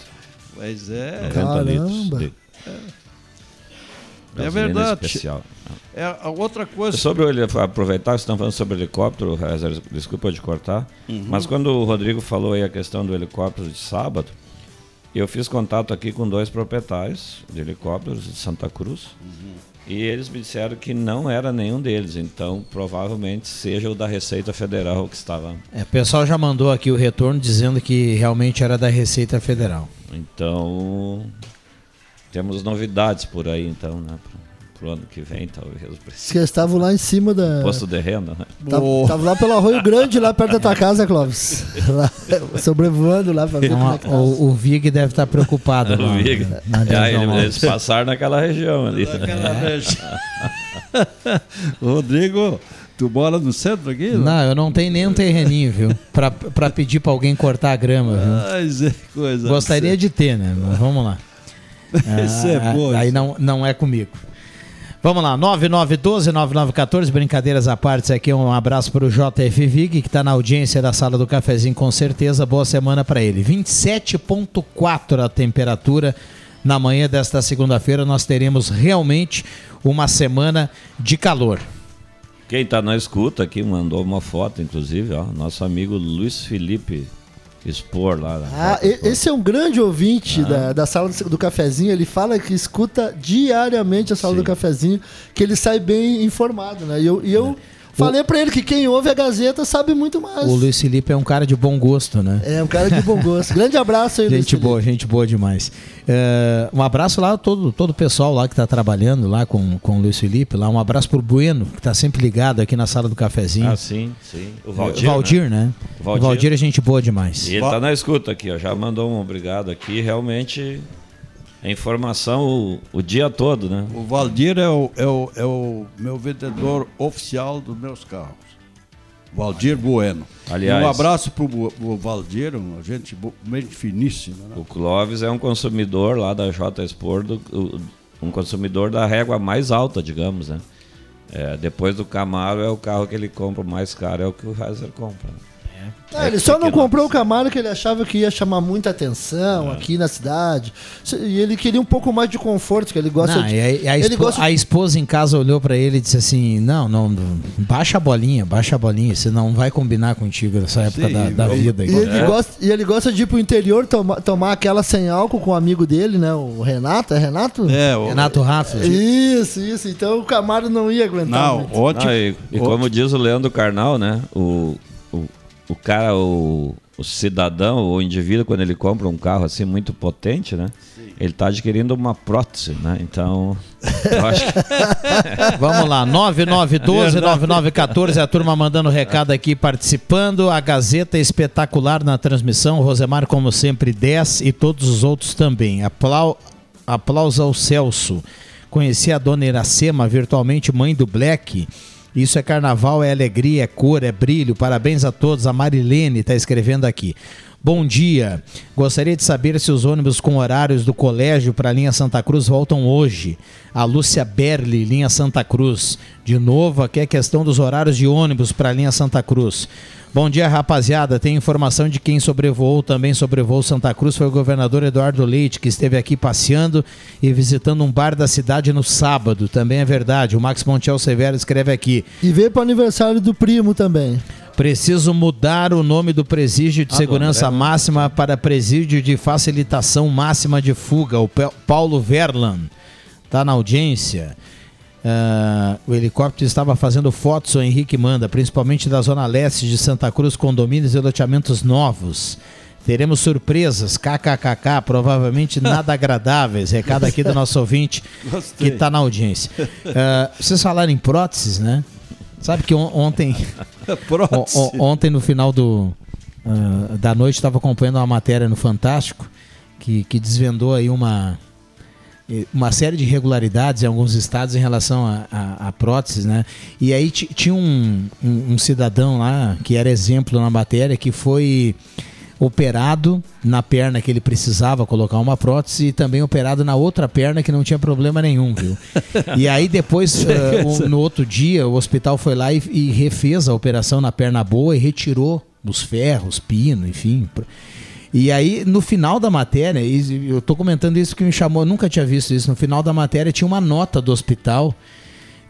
Mas é. 90 Caramba. litros de É gasolina verdade. especial. É a outra coisa. Sobre o ele- aproveitar que estão falando sobre helicóptero, desculpa de cortar, mas quando o Rodrigo falou aí a questão do helicóptero de sábado, eu fiz contato aqui com dois proprietários de helicópteros de Santa Cruz e eles me disseram que não era nenhum deles, então provavelmente seja o da Receita Federal que estava. É, o pessoal já mandou aqui o retorno dizendo que realmente era da Receita Federal. Então temos novidades por aí, então, né? Pro, ano que vem, talvez. Diz Precisa. que eles estavam lá em cima da. Imposto de renda, né? Tava, tava lá pelo Arroio Grande, lá perto da tua casa, Clóvis. Lá, sobrevoando lá pra ver como é tá. o, o Vig deve estar preocupado. lá, O Vig. na É, Deus não ele- eles passaram naquela região ali. Daquela região. Rodrigo, tu mora no centro aqui? Não, eu não tenho nem um terreninho, viu? Pra, pra pedir pra alguém cortar a grama, viu? Mas é coisa. Gostaria de ter, né? Mas vamos lá. Esse é Ah, bom. Aí não, não é comigo. Vamos lá, 9912-9914, brincadeiras à parte, aqui um abraço para o JF Vig, que está na audiência da sala do cafezinho, com certeza. Boa semana para ele. 27,4 a temperatura na manhã desta segunda-feira. Nós teremos realmente uma semana de calor. Quem tá na escuta aqui mandou uma foto, inclusive, ó, nosso amigo Luiz Felipe Expor lá. Ah, esse é um grande ouvinte da, da sala do cafezinho. Ele fala que escuta diariamente a sala Sim. do cafezinho, que ele sai bem informado, né? E eu, e eu Falei pra ele que quem ouve a Gazeta sabe muito mais. O Luiz Felipe é um cara de bom gosto, né? É, um cara de bom gosto. Grande abraço aí, Luiz Gente Felipe. boa, gente boa demais. É, um abraço lá a todo, todo o pessoal lá que está trabalhando lá com, com o Luiz Felipe. Lá, um abraço pro Bueno, que está sempre ligado aqui na sala do cafezinho. Ah, sim, sim. O Valdir, Valdir. né? né? O O Valdir. Valdir é gente boa demais. E ele tá na escuta aqui, ó. Já mandou um obrigado aqui. Realmente é informação o, o dia todo, né? O Valdir é o, é, o, é o meu vendedor oficial dos meus carros. Valdir Bueno. Aliás- E um abraço Bu- o Valdir, uma gente bem finíssima. Né? O Clóvis é um consumidor lá da J Sport, do- um consumidor da régua mais alta, digamos, né? É, depois do Camaro é o carro que ele compra mais caro, é o que o Reiser compra. né? Ah, ele só não comprou o Camaro que ele achava que ia chamar muita atenção aqui na cidade. E ele queria um pouco mais de conforto, que ele gosta Não, de. e a, a ele espo- gosta a esposa em casa olhou pra ele e disse assim: Não, não, baixa a bolinha, baixa a bolinha, você não vai combinar contigo nessa época Sim, da, da e- vida. E aí." ele, gosta, e ele gosta de ir pro interior toma- tomar aquela sem álcool com um amigo dele, né? O Renato. É Renato? É, o, Renato Raffler. Isso, isso. Então o Camaro não ia aguentar. não, muito. ontem, Ah, e, e como diz o Leandro Carnal, né? O, o, o cara, o, o cidadão, o indivíduo, quando ele compra um carro assim muito potente, né? Ele tá adquirindo uma prótese, né? Então, eu acho que Vamos lá, 9912-9914, a turma mandando recado aqui, participando. A Gazeta é espetacular na transmissão. Rosemar, como sempre, 10 e todos os outros também. Aplau... Aplauso ao Celso. Conheci a dona Iracema, virtualmente mãe do Black. Isso é carnaval, é alegria, é cor, é brilho. Parabéns a todos. A Marilene está escrevendo aqui. Bom dia. Gostaria de saber se os ônibus com horários do colégio para a linha Santa Cruz voltam hoje. A Lúcia Berli, linha Santa Cruz. De novo, aqui é questão dos horários de ônibus para a linha Santa Cruz. Bom dia, rapaziada. Tem informação de quem sobrevoou, também sobrevoou Santa Cruz, foi o governador Eduardo Leite, que esteve aqui passeando e visitando um bar da cidade no sábado. Também é verdade. O Max Montiel Severo escreve aqui. E veio pro aniversário do primo também. Preciso mudar o nome do presídio de Ah, segurança né? máxima para presídio de facilitação máxima de fuga. O Paulo Verlan está na audiência. Ah, o helicóptero estava fazendo fotos, o Henrique manda, principalmente da zona leste de Santa Cruz, condomínios e loteamentos novos. Teremos surpresas, kkkk, provavelmente nada agradáveis. Recado aqui do nosso ouvinte que está na audiência. Ah, vocês falaram em próteses, né? Sabe que on- ontem. ontem, no final do, ah, da noite, estava acompanhando uma matéria no Fantástico que, que desvendou aí uma, uma série de irregularidades em alguns estados em relação a, a, a próteses, né? E aí ti- tinha um, um, um cidadão lá que era exemplo na matéria que foi operado na perna que ele precisava colocar uma prótese e também operado na outra perna que não tinha problema nenhum, viu? E aí depois, eh, o- no outro dia, o hospital foi lá e, e refez a operação na perna boa e retirou os ferros, pino, enfim. E aí, no final da matéria, e eu tô comentando isso que me chamou, eu nunca tinha visto isso. No final da matéria tinha uma nota do hospital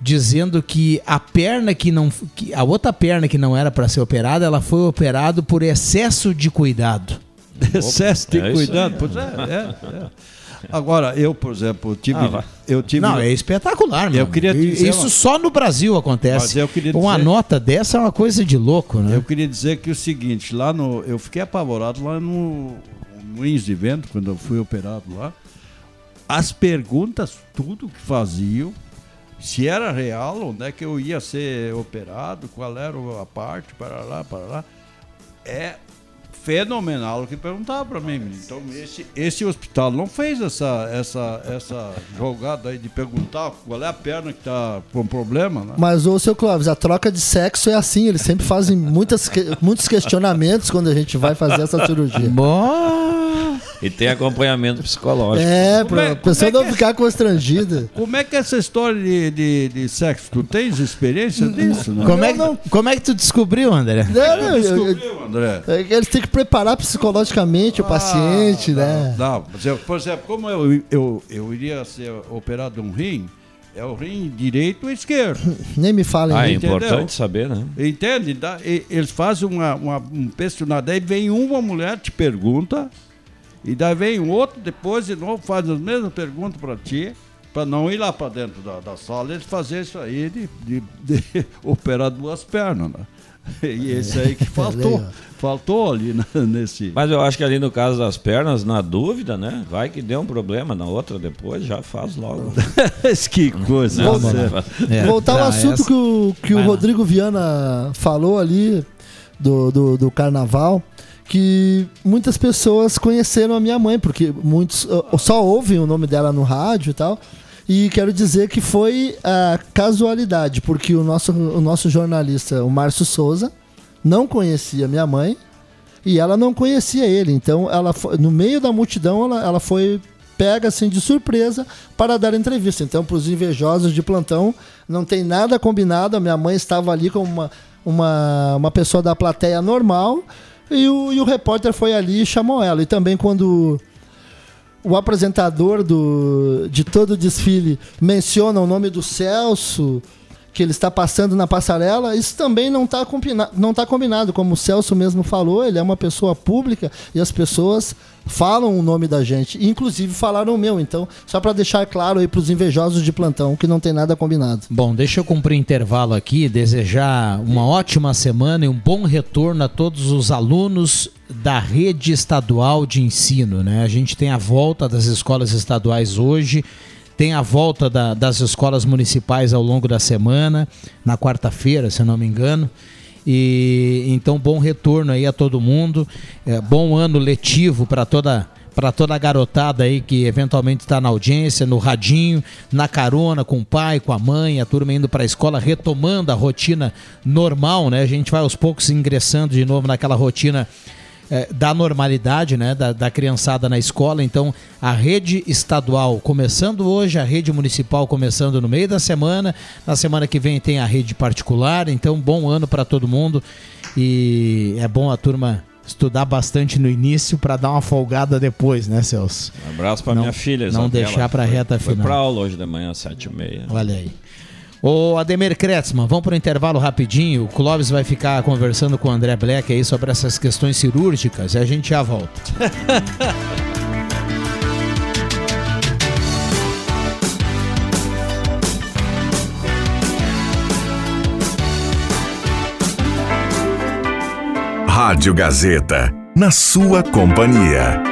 dizendo que a perna que não. Que a outra perna que não era para ser operada, ela foi operada por excesso de cuidado. Excesso de é cuidado. Pois é, é, é. Agora, eu, por exemplo, tive. Ah, eu tive. Não, é espetacular, meu. Eu queria Isso uma- só no Brasil Mas acontece. eu queria Uma dizer- nota dessa é uma coisa de louco, né? Eu queria dizer que o seguinte, lá no. Eu fiquei apavorado lá no Moinhos de Vento, quando eu fui operado lá. As perguntas, tudo que faziam, se era real, onde é que eu ia ser operado, qual era a parte, para lá, para lá. É fenomenal o que perguntava para mim. menino. Então, esse, esse hospital não fez essa, essa, essa jogada aí de perguntar qual é a perna que está com problema, né? Mas, ô, seu Clóvis, a troca de sexo é assim. Eles sempre fazem muitas, muitos questionamentos quando a gente vai fazer essa cirurgia. Bom, E tem acompanhamento psicológico. É, Como é- pra pessoa é não que- ficar constrangida. Como é que é essa história de, de, de sexo? Tu tens experiência disso? Né? como é, que, como é que tu descobriu, André? Não, não, Descobriu, André? é que eles têm que preparar psicologicamente o paciente, Ah, né? Não, não. Por exemplo, como eu, eu, eu iria ser operado um rim, é o rim direito ou esquerdo. Nem me falem. Ah, é. Entendeu? importante saber, né? Entende? E- Eles fazem uma, uma, um questionário, daí vem uma mulher, te pergunta, e daí vem um outro depois de novo, faz as mesmas perguntas para ti. para não ir lá para dentro da, da, sala, eles faziam isso aí de, de, de operar duas pernas, né? E esse aí que faltou. faltou ali nesse. Mas eu acho que ali no caso das pernas, na dúvida, né? Vai que deu um problema, na outra depois já faz logo. que coisa. Volta, é. Voltar ao assunto essa... que o, que o Rodrigo Viana falou ali do, do, do carnaval que muitas pessoas conheceram a minha mãe, porque muitos só ouvem o nome dela no rádio e tal. E quero dizer que foi a casualidade, porque o nosso, o nosso jornalista, o Márcio Souza, não conhecia minha mãe e ela não conhecia ele. Então, ela no meio da multidão, ela, ela foi pega assim de surpresa para dar entrevista. Então, para os invejosos de plantão, não tem nada combinado. A minha mãe estava ali como uma, uma, uma pessoa da plateia normal e o, e o repórter foi ali e chamou ela. E também quando o apresentador do, de todo o desfile menciona o nome do Celso, que ele está passando na passarela, isso também não está combinado, não tá combinado. Como o Celso mesmo falou, ele é uma pessoa pública e as pessoas falam o nome da gente. Inclusive falaram o meu. Então, só para deixar claro aí para os invejosos de plantão que não tem nada combinado. Bom, deixa eu cumprir intervalo aqui, desejar uma ótima semana e um bom retorno a todos os alunos da rede estadual de ensino. Né? A gente tem a volta das escolas estaduais hoje. Tem a volta da, das escolas municipais ao longo da semana, na quarta-feira, se não me engano. E então bom retorno aí a todo mundo, é, bom ano letivo para toda para toda a garotada aí que eventualmente está na audiência, no radinho, na carona com o pai, com a mãe, a turma indo para a escola, retomando a rotina normal, né? A gente vai aos poucos ingressando de novo naquela rotina é, da normalidade, né, da, da criançada na escola. Então, a rede estadual começando hoje, a rede municipal começando no meio da semana. Na semana que vem tem a rede particular. Então, bom ano para todo mundo. E é bom a turma estudar bastante no início para dar uma folgada depois, né, Celso? Um abraço para minha filha. Não deixar para a reta foi, final. Foi para aula hoje da manhã, às sete e meia. Olha aí. Ô Ademir Kretzmann, vamos para o intervalo rapidinho. O Clóvis vai ficar conversando com o André Black aí sobre essas questões cirúrgicas e a gente já volta. Rádio Gazeta, na sua companhia.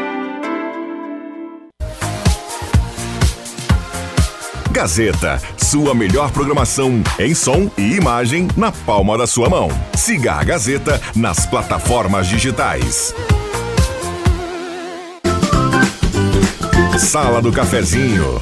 Gazeta, sua melhor programação em som e imagem na palma da sua mão. Siga a Gazeta nas plataformas digitais. Sala do Cafezinho.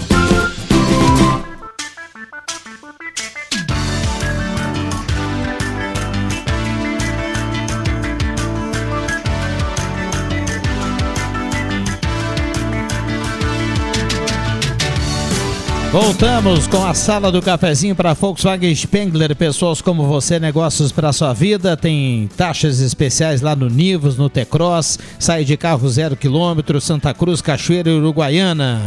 Voltamos com a sala do cafezinho para Volkswagen Spengler. Pessoas como você, negócios para sua vida. Tem taxas especiais lá no Nivos, no T-Cross. Sai de carro zero quilômetro, Santa Cruz, Cachoeira e Uruguaiana.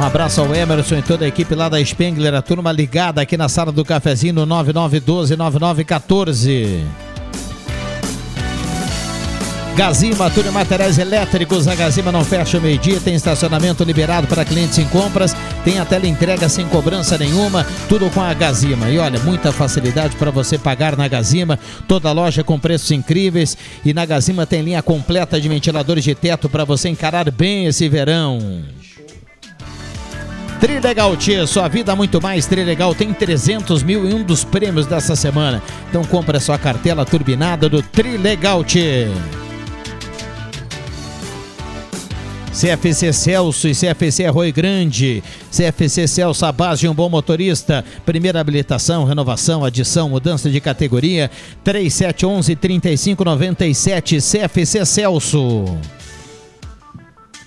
Um abraço ao Emerson e toda a equipe lá da Spengler, a turma ligada aqui na sala do cafezinho no 9912-9914. Gazima, tudo em materiais elétricos. A Gazima não fecha o meio-dia, tem estacionamento liberado para clientes em compras, tem a tela entrega sem cobrança nenhuma, tudo com a Gazima. E olha, muita facilidade para você pagar na Gazima, toda loja com preços incríveis. E na Gazima tem linha completa de ventiladores de teto para você encarar bem esse verão. Trilegal Tia, sua vida muito mais. Trilegal tem 300 mil em um dos prêmios dessa semana. Então compra sua cartela turbinada do Trilegal Tia. CFC Celso e CFC Arroio Grande. CFC Celso, a base de um bom motorista. Primeira habilitação, renovação, adição, mudança de categoria. 3711-3597. CFC Celso.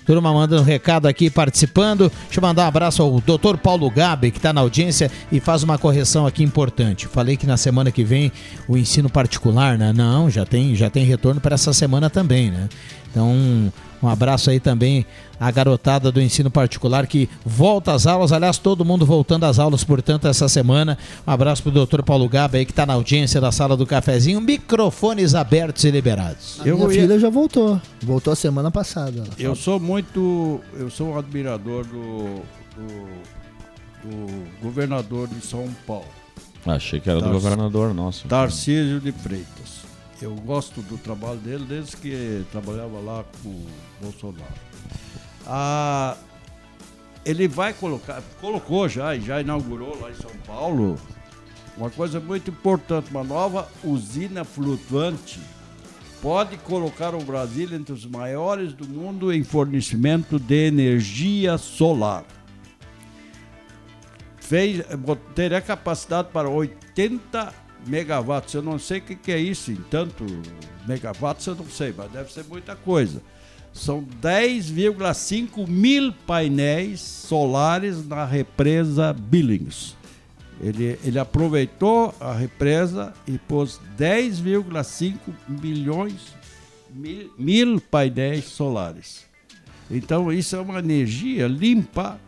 Turma mandando um recado aqui, participando. Deixa eu mandar um abraço ao doutor Paulo Gabi, que está na audiência e faz uma correção aqui importante. Falei que na semana que vem o ensino particular, né? Não, já tem, já tem retorno para essa semana também, né? Então, Um abraço aí também à garotada do ensino particular que volta às aulas. Aliás, todo mundo voltando às aulas, portanto, essa semana. Um abraço pro doutor Paulo Gaba aí que está na audiência da sala do cafezinho. Microfones abertos e liberados. A minha filha já voltou. Voltou a semana passada. Eu sou muito. Eu sou um admirador do, do, do governador de São Paulo. Achei que era do governador nosso. Tarcísio de Freitas. Eu gosto do trabalho dele desde que trabalhava lá com o Bolsonaro. Ah, ele vai colocar, colocou já e já inaugurou lá em São Paulo uma coisa muito importante, uma nova usina flutuante. Pode colocar o Brasil entre os maiores do mundo em fornecimento de energia solar fez, teria capacidade para 80 megawatts. Eu não sei o que, que é isso em tanto megawatts, eu não sei, mas deve ser muita coisa. São 10,5 mil painéis solares na represa Billings. Ele, ele aproveitou a represa e pôs 10,5 milhões mil, mil painéis solares. Então isso é uma energia limpa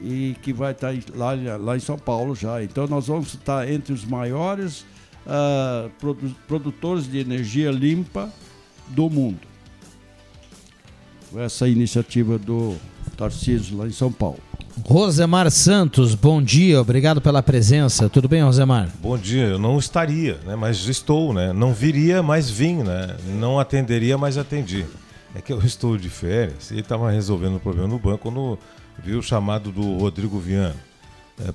e que vai estar lá, lá em São Paulo já. Então nós vamos estar entre os maiores ah, produ- produtores de energia limpa do mundo. Essa iniciativa do Tarcísio lá em São Paulo. Rosemar Santos, bom dia, obrigado pela presença. Tudo bem, Rosemar? Bom dia, eu não estaria, né? Mas estou, né? Não viria, mas vim, né? Não atenderia, mas atendi. É que eu estou de férias e estava resolvendo um problema no banco quando vi o chamado do Rodrigo Viana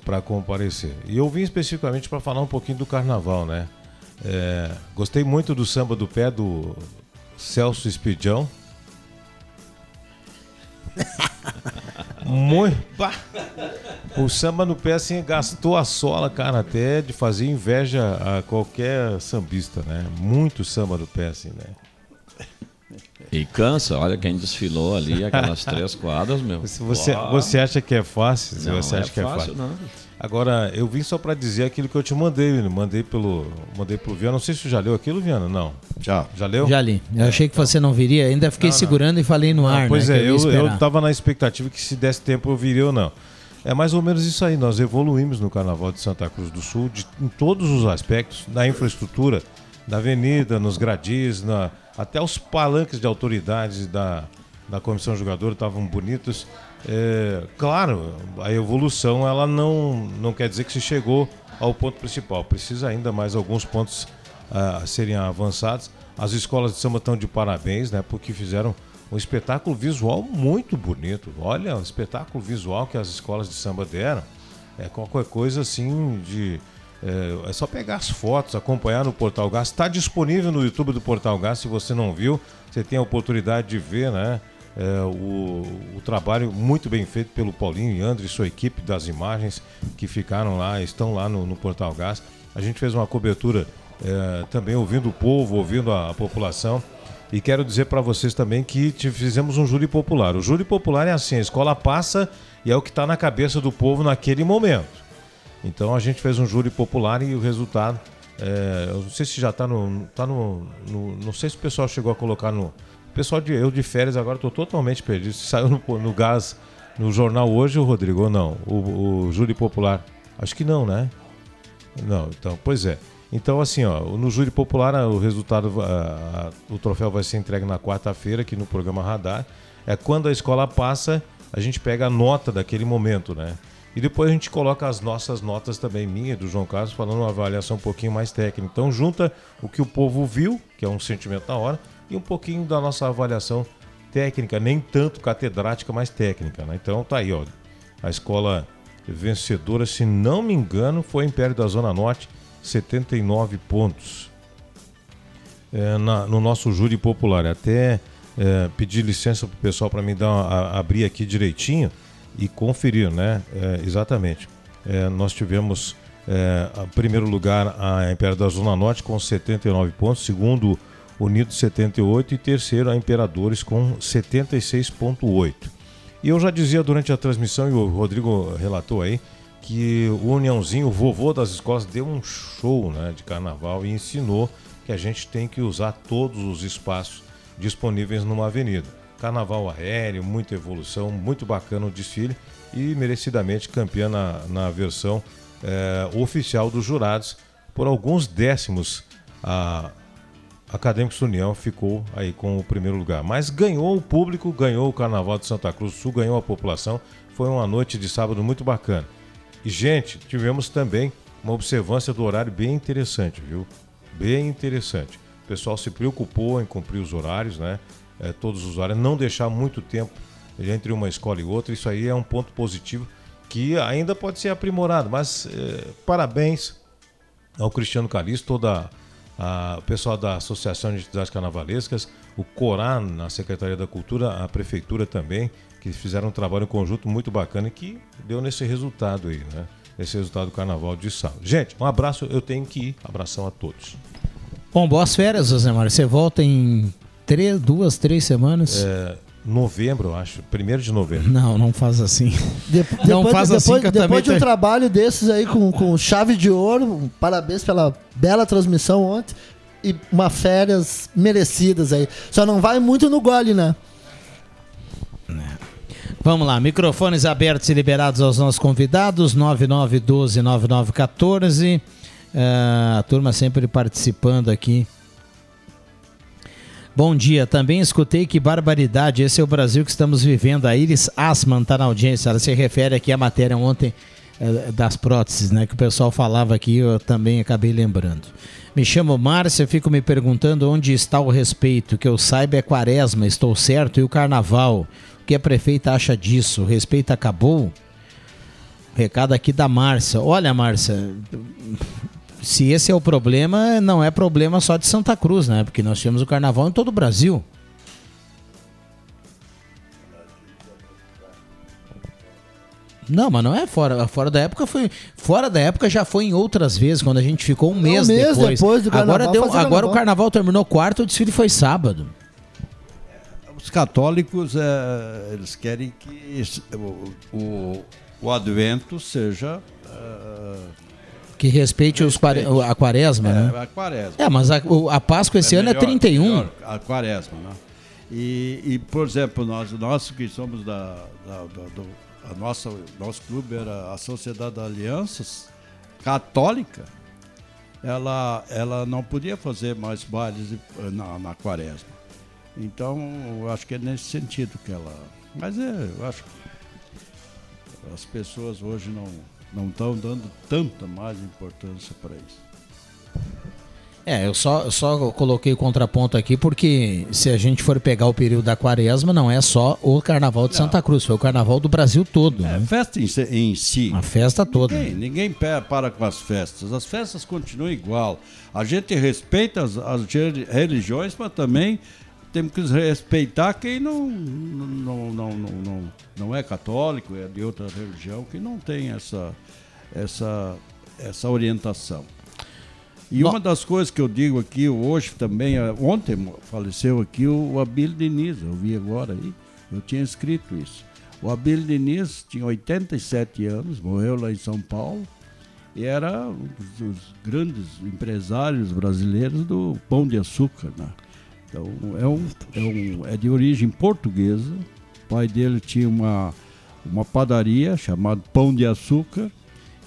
para comparecer. E eu vim especificamente para falar um pouquinho do carnaval, né? É, gostei muito do samba do pé do Celso Espidião. Muito. O samba no pé, assim, gastou a sola, cara, até de fazer inveja a qualquer sambista, né? Muito samba no pé, assim, né? E cansa, olha quem desfilou ali, aquelas três quadras, meu. Se você, você acha que é fácil, se não você acha é que é fácil, fácil. não. Agora, eu vim só para dizer aquilo que eu te mandei, mandei pelo, mandei pro Viana. Não sei se tu já leu aquilo, Viana, não. Já. Já leu? Já li. Eu achei que você não viria, ainda fiquei segurando e falei no ar. Pois né, é, eu, eu tava na expectativa que se desse tempo eu viria ou não. É mais ou menos isso aí. Nós evoluímos no Carnaval de Santa Cruz do Sul de, em todos os aspectos, na infraestrutura, na avenida, nos gradis, na, até os palanques de autoridades da, da comissão jogadora estavam bonitos. É, claro, a evolução ela não, não quer dizer que se chegou ao ponto principal. Precisa ainda mais alguns pontos a serem avançados. As escolas de samba estão de parabéns, né? Porque fizeram um espetáculo visual muito bonito. Olha, o espetáculo visual que as escolas de samba deram. É qualquer coisa assim de. É, é só pegar as fotos, acompanhar no Portal Gás. Está disponível no YouTube do Portal Gás. Se você não viu, você tem a oportunidade de ver, né? É, o, o trabalho muito bem feito pelo Paulinho e André e sua equipe das imagens que ficaram lá, estão lá no, no Portal Gás. A gente fez uma cobertura é, também ouvindo o povo, ouvindo a, a população. E quero dizer para vocês também que fizemos um júri popular. O júri popular é assim: a escola passa e é o que está na cabeça do povo naquele momento. Então a gente fez um júri popular e o resultado. é, eu não sei se já está no, tá no, no- Não sei se o pessoal chegou a colocar no. Pessoal de eu de férias agora estou totalmente perdido. Saiu no, no gás no jornal hoje, o Rodrigo, ou não? O, o júri popular. Acho que não, né? Não, então, pois é. Então, assim, ó, no júri popular, o resultado, ah, ah, o troféu vai ser entregue na quarta-feira aqui no programa Radar. É quando a escola passa, a gente pega a nota daquele momento, né? E depois a gente coloca as nossas notas também, minha e do João Carlos, falando uma avaliação um pouquinho mais técnica. Então, junta o que o povo viu, que é um sentimento da hora, e um pouquinho da nossa avaliação técnica, nem tanto catedrática, mas técnica, né? Então, tá aí, ó. A escola vencedora, se não me engano, foi Império da Zona Norte, 79 pontos. É, na- no nosso júri popular. Até é, pedir licença para o pessoal para me dar uma- a- abrir aqui direitinho e conferir, né? É, exatamente. É, nós tivemos, é, em primeiro lugar, a Império da Zona Norte com 79 pontos, segundo, Unido 78 e terceiro, a Imperadores com 76,8. E eu já dizia durante a transmissão, e o Rodrigo relatou aí, que o Uniãozinho, o vovô das escolas, deu um show né, de carnaval e ensinou que a gente tem que usar todos os espaços disponíveis numa avenida. Carnaval aéreo, muita evolução, muito bacana o desfile e merecidamente campeã na, na versão é, oficial dos jurados. Por alguns décimos, a Acadêmicos União ficou aí com o primeiro lugar. Mas ganhou o público, ganhou o Carnaval de Santa Cruz do Sul, ganhou a população. Foi uma noite de sábado muito bacana. E, gente, tivemos também uma observância do horário bem interessante, viu? Bem interessante. O pessoal se preocupou em cumprir os horários, né? É, todos os horários, não deixar muito tempo entre uma escola e outra. Isso aí é um ponto positivo que ainda pode ser aprimorado. Mas é, parabéns ao Cristiano Calixto, toda a, o pessoal da Associação de Entidades Carnavalescas, o Coran na Secretaria da Cultura, a Prefeitura também, que fizeram um trabalho em conjunto muito bacana e que deu nesse resultado aí, né? Esse resultado do Carnaval de sábado. Gente, um abraço, eu tenho que ir. Abração a todos. Bom, boas férias, José Mário. Você volta em três, duas, três semanas? É, novembro, eu acho. Primeiro de novembro. Não, não faz assim. De, Não depois, faz assim depois, que eu depois de um tenho- trabalho desses aí com, com chave de ouro, parabéns pela bela transmissão ontem e uma férias merecidas aí. Só não vai muito no gole, né? Vamos lá, microfones abertos e liberados aos nossos convidados, 9912-9914. Ah, a turma sempre participando aqui. Bom dia, também escutei que barbaridade, esse é o Brasil que estamos vivendo. A Iris Asman está na audiência, ela se refere aqui à matéria ontem eh, das próteses, né? Que o pessoal falava aqui, eu também acabei lembrando. Me chamo Márcia, fico me perguntando onde está o respeito. Que eu saiba é quaresma, estou certo? E o carnaval? O que a prefeita acha disso? O respeito acabou? Recado aqui da Márcia. Olha, Márcia, se esse é o problema, não é problema só de Santa Cruz, né? Porque nós temos o carnaval em todo o Brasil. Não, mas não é fora. Fora da época foi. Fora da época já foi em outras vezes, quando a gente ficou um mês, mês depois. depois do agora carnaval deu, fazer agora o carnaval. carnaval terminou quarto, o desfile foi sábado. Os católicos, é, eles querem que o, o, o advento seja é, Que respeite os quare- a quaresma, né? é, a quaresma. É, mas a, a Páscoa esse ano é melhor, 31. melhor, a quaresma, né? E, e, por exemplo, nós, nós que somos da, da- do a nossa, nosso clube era a Sociedade de Alianças Católica, ela, ela não podia fazer mais bailes na, na quaresma. Então, eu acho que é nesse sentido que ela. Mas é, eu acho que as pessoas hoje não não estão dando tanta mais importância para isso. É, eu só, só coloquei o contraponto aqui porque se a gente for pegar o período da quaresma, não é só o carnaval de Santa Cruz, foi o carnaval do Brasil todo. É, né? festa em, si- em si. A festa toda. Ninguém, ninguém para com as festas. As festas continuam igual. A gente respeita as, as religiões, mas também temos que respeitar quem não, não, não, não, não, não é católico, é de outra religião, que não tem essa, essa, essa orientação. E No- uma das coisas que eu digo aqui hoje também, eh, ontem faleceu aqui o, Abílio Diniz, eu vi agora aí, eu tinha escrito isso. O Abílio Diniz tinha 87 anos, morreu lá em São Paulo, e era um dos, dos grandes empresários brasileiros do pão de açúcar. Né? Então, é, um, é, um, é de origem portuguesa, o pai dele tinha uma, uma padaria chamada Pão de Açúcar,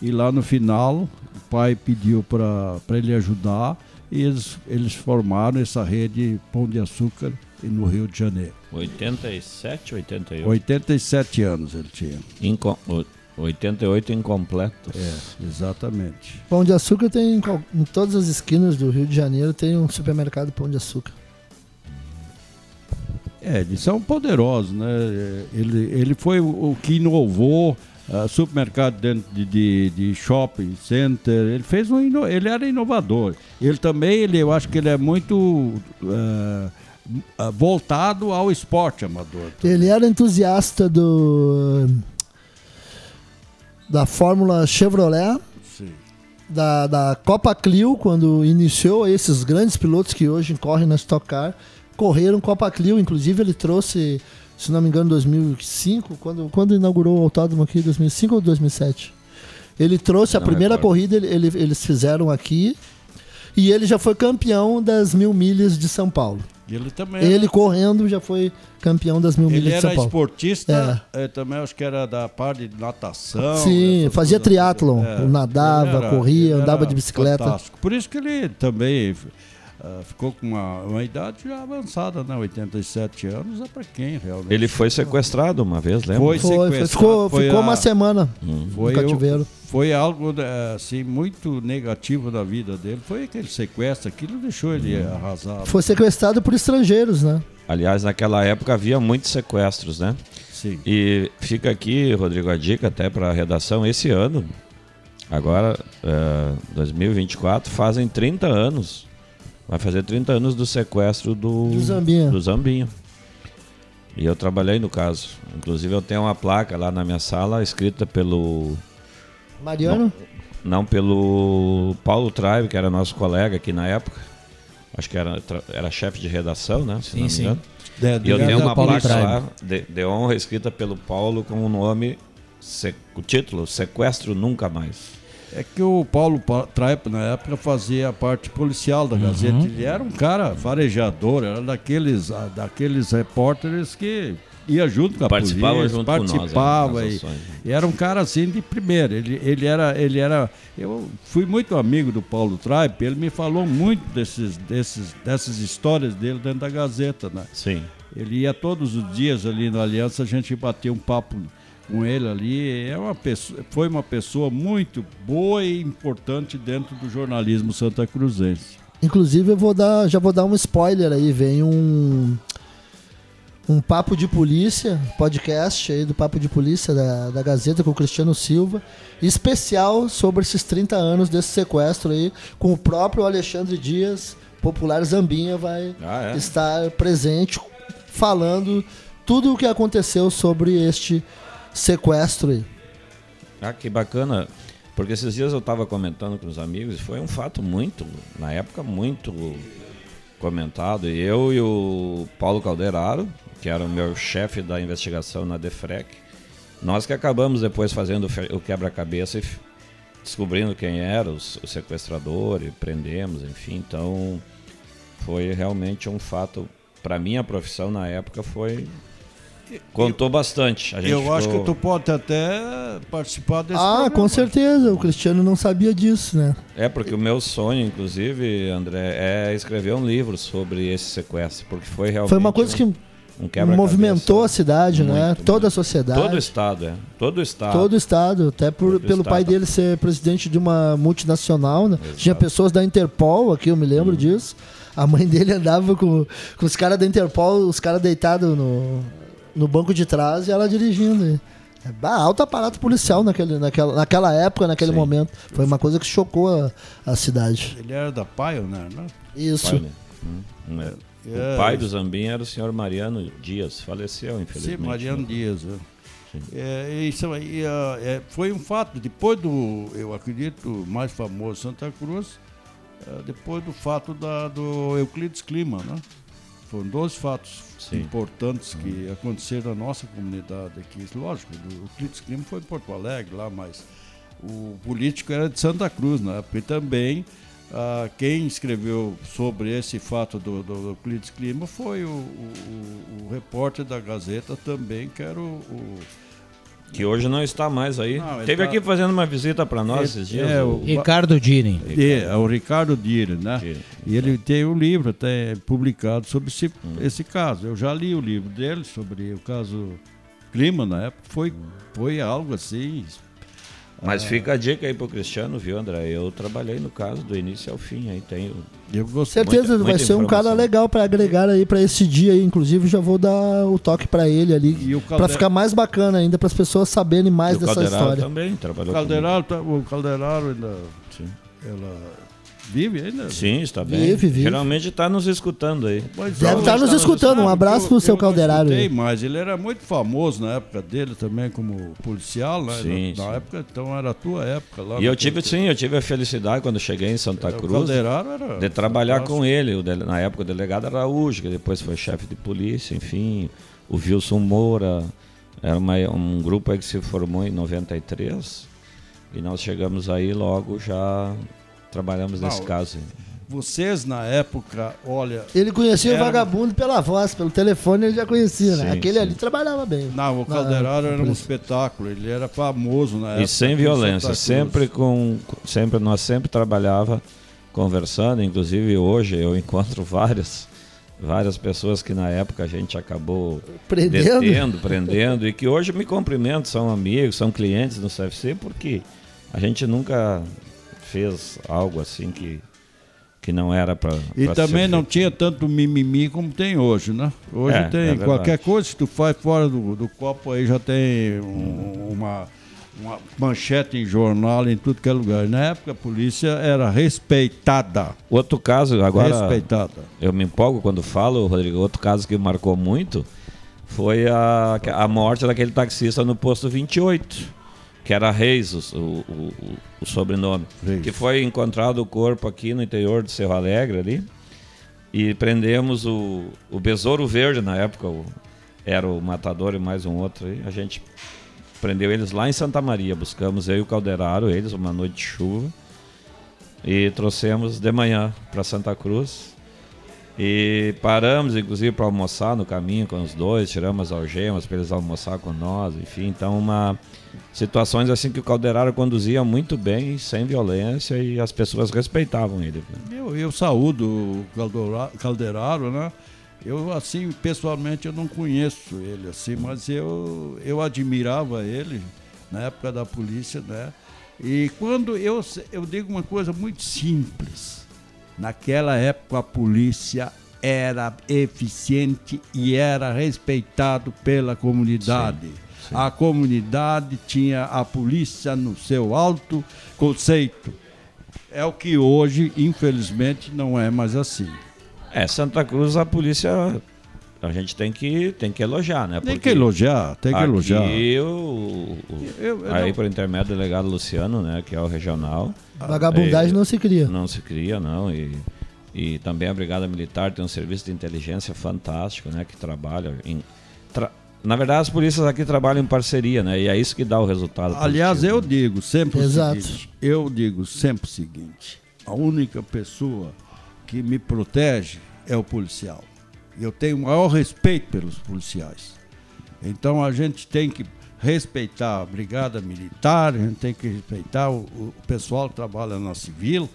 e lá no final o pai pediu para ele ajudar e eles, eles formaram essa rede Pão de Açúcar no Rio de Janeiro. 87, 88. 87 anos ele tinha. Inco- o- 88 incompletos. É, exatamente. Pão de açúcar tem em, em todas as esquinas do Rio de Janeiro tem um supermercado Pão de Açúcar. É, eles são poderosos, né? Ele, ele foi o, o que inovou ah, supermercado dentro de, de, de shopping center. Ele fez um ino- ele era inovador. Ele também, ele, eu acho que ele é muito ah, voltado ao esporte amador. Ele era entusiasta do da Fórmula Chevrolet, Sim. da, da Copa Clio, quando iniciou esses grandes pilotos que hoje correm na Stock Car, correram Copa Clio, inclusive ele trouxe, se não me engano, em 2005, quando, quando inaugurou o autódromo aqui, 2005 ou 2007. Ele trouxe a Não primeira recordo. corrida, ele- ele- eles fizeram aqui, e ele já foi campeão das mil milhas de São Paulo. Ele também. Ele correndo já foi campeão das mil Ele milhas de São era Paulo. esportista, eh, também acho que era da parte de natação. Sim, essas fazia triatlon. É, Nadava, ele era- corria, ele andava era de bicicleta. fantástico. Por isso que ele também ah, ficou com uma, uma idade já avançada, né? 87 anos, é para quem realmente. Ele foi sequestrado uma vez, lembra? Foi Foi, ficou foi ficou a- uma semana foi, no o- cativeiro. foi algo eh, assim muito negativo da vida dele. Foi aquele sequestro, aquilo deixou ele arrasado. Foi sequestrado por estrangeiros, né? Aliás, naquela época havia muitos sequestros, né? Sim. E fica aqui, Rodrigo, a dica até para a redação. Esse ano, agora, é, 2024, fazem 30 anos. Vai fazer 30 anos do sequestro do, Do Zambinha. do Zambinha. E eu trabalhei no caso. Inclusive, eu tenho uma placa lá na minha sala escrita pelo. Mariano? Não, pelo Paulo Tribe, que era nosso colega aqui na época. Acho que era, era chefe de redação, né? Se Sim, não me sim. engano. De- E eu de- tenho uma Paulo placa Tribe. lá de, de honra escrita pelo Paulo com o nome, o título, Sequestro Nunca Mais. É que o Paulo Pa- Traipa, na época, fazia a parte policial da Gazeta. Ele era um cara farejador, era daqueles, ah, daqueles repórteres que ia junto com a Participava polícia, junto com nós, né, participava e, ações. e era um cara assim de primeira. Ele, ele era, ele era. Eu fui muito amigo do Paulo Traipa, ele me falou muito desses, desses, dessas histórias dele dentro da Gazeta, né? Sim. Ele ia todos os dias ali no Aliança, a gente batia um papo com ele ali. É uma pessoa, foi uma pessoa muito boa e importante dentro do jornalismo santa cruzense. Inclusive, eu vou dar, já vou dar um spoiler aí. Vem um um papo de polícia, podcast aí do papo de polícia da, da Gazeta com o Cristiano Silva, especial sobre esses 30 anos desse sequestro aí, com o próprio Alexandre Dias, popular Zambinha, vai Ah, é? estar presente falando tudo o que aconteceu sobre este sequestro aí. Ah, que bacana. Porque esses dias eu estava comentando com os amigos foi um fato muito, na época, muito comentado. E eu e o Paulo Calderaro, que era o meu chefe da investigação na DEFREC, nós que acabamos depois fazendo o quebra-cabeça e descobrindo quem era o sequestrador e prendemos, enfim. Então, foi realmente um fato. Para minha profissão na época foi. Contou bastante. A gente Eu acho que ficou- tu pode até participar desse Ah, programa. com certeza, o Cristiano não sabia disso, né? É, porque o meu sonho, inclusive, André, é escrever um livro sobre esse sequestro, porque foi realmente Foi uma coisa um, que um movimentou a cidade, né? Muito, Toda a muito. sociedade. Todo o estado, é. Todo o estado. Todo o estado, até por- Todo pelo pai estado. dele ser presidente de uma multinacional, né? Exato. Tinha pessoas da Interpol aqui, eu me lembro disso. A mãe dele andava com, com os caras da Interpol, os caras deitados no, no banco de trás e ela dirigindo. É, bah, alto aparato policial naquele, naquela, naquela época, naquele Sim. momento. Foi uma coisa que chocou a, a cidade. Ele era da Pioneer, né? Isso. Pai, né? Hum, é. É. O pai do Zambinha era o senhor Mariano Dias, faleceu, Sim, infelizmente. Mariano né? Dias. é. Sim. É, isso aí é, foi um fato. Depois do, eu acredito, mais famoso Santa Cruz, depois do fato da, do Euclides Clima, né? Foram dois fatos Sim. importantes que aconteceram na nossa comunidade aqui. Lógico, o Euclides Clima foi em Porto Alegre lá, mas o político era de Santa Cruz na época. E também ah, quem escreveu sobre esse fato do, do Euclides Clima foi o, o- o- o repórter da Gazeta também, que era o- o Que hoje não está mais aí. Não, Teve tá- aqui fazendo uma visita para nós esses dias. é, o- Ricardo Diren. É, é o Ricardo Dire, né? E ele tem um livro até publicado sobre esse, esse caso. Eu já li o livro dele sobre o caso Clima na época. Foi, foi algo assim. Mas fica a dica aí pro Cristiano, viu, André? Eu trabalhei no caso do início ao fim, aí tenho. Eu gostei. Certeza Muita- vai muita ser um cara legal pra agregar aí pra esse dia aí. Inclusive, já vou dar o toque pra ele ali. E o Pra Calde- ficar mais bacana ainda, para as pessoas saberem mais E o dessa Calderaro história. também trabalhou O Calderaro, tá- o Calderaro ainda. Sim. Ela vive ainda? Sim, está bem. Vive, vive. Geralmente está nos escutando aí. Mas Deve estar nos eu- escutando. Um eu- abraço pro eu seu não escutei, aí. Mas ele era muito famoso na época dele também como policial, né? Sim, na, na sim. época, então era a tua época lá. E eu tive, tempo. sim, eu tive a felicidade quando cheguei em Santa O Cruz era. de trabalhar com ele. O dele- na época o delegado Araújo, que depois foi chefe de polícia, enfim. O Wilson Moura. Era uma- um grupo aí que se formou em 93. E nós chegamos aí logo já trabalhamos nesse Não, caso. vocês na época, olha, Ele conhecia Era- o vagabundo pela voz, pelo telefone ele já conhecia, né? Sim, Aquele sim. ali trabalhava bem. não, o Na- Calderaro era um espetáculo, ele era famoso na época. E sem violência, sempre com, sempre nós sempre trabalhava conversando, inclusive hoje eu encontro várias várias pessoas que na época a gente acabou Prendendo? detendo, prendendo e que hoje me cumprimentam, são amigos, são clientes do CFC porque a gente nunca fez algo assim que que não era para E também não tinha tanto mimimi como tem hoje, né? Hoje É, tem é qualquer coisa que tu faz fora do, do copo aí já tem um- uma, uma manchete em jornal em tudo que é lugar. Na época a polícia era respeitada. Outro caso agora respeitada. Eu me empolgo quando falo, Rodrigo. Outro caso que marcou muito foi a, a morte daquele taxista no posto 28, que era Reis, o, o, o- sobrenome. Reis. Que foi encontrado o corpo aqui no interior de Cerro Alegre ali. E prendemos o, o Besouro Verde na época, o- era o matador e mais um outro aí. A gente prendeu eles lá em Santa Maria. Buscamos eu e o Calderaro, eles, uma noite de chuva. E trouxemos de manhã para Santa Cruz. E paramos, inclusive, para almoçar no caminho com os dois, tiramos as algemas para eles almoçar com nós, enfim. Então, uma situações assim que o Calderaro conduzia muito bem, sem violência, e as pessoas respeitavam ele. Eu, eu saúdo o Caldora- Calderaro, né? Eu, assim, pessoalmente, eu não conheço ele, assim, mas eu, eu admirava ele na época da polícia, né? E quando eu, eu digo uma coisa muito simples, naquela época a polícia era eficiente e era respeitado pela comunidade. A comunidade tinha a polícia no seu alto conceito. É o que hoje, infelizmente, não é mais assim. É, Santa Cruz, a polícia, a gente tem que, tem que elogiar, né? Tem Porque que elogiar, tem que aqui elogiar. o- o- Eu- eu aí, não- por intermédio do delegado Luciano, né, que é o regional, Vagabundagem É, não se cria. Não se cria, não. E, e também a Brigada Militar tem um serviço de inteligência fantástico, né? Que trabalha em. tra- Na verdade, as polícias aqui trabalham em parceria, né? E é isso que dá o resultado. Aliás, positivo, eu né? digo sempre Exato. o seguinte. Eu digo sempre o seguinte. A única pessoa que me protege é o policial. Eu tenho o maior respeito pelos policiais. Então a gente tem que respeitar a brigada militar, a gente tem que respeitar o, o pessoal que trabalha na civil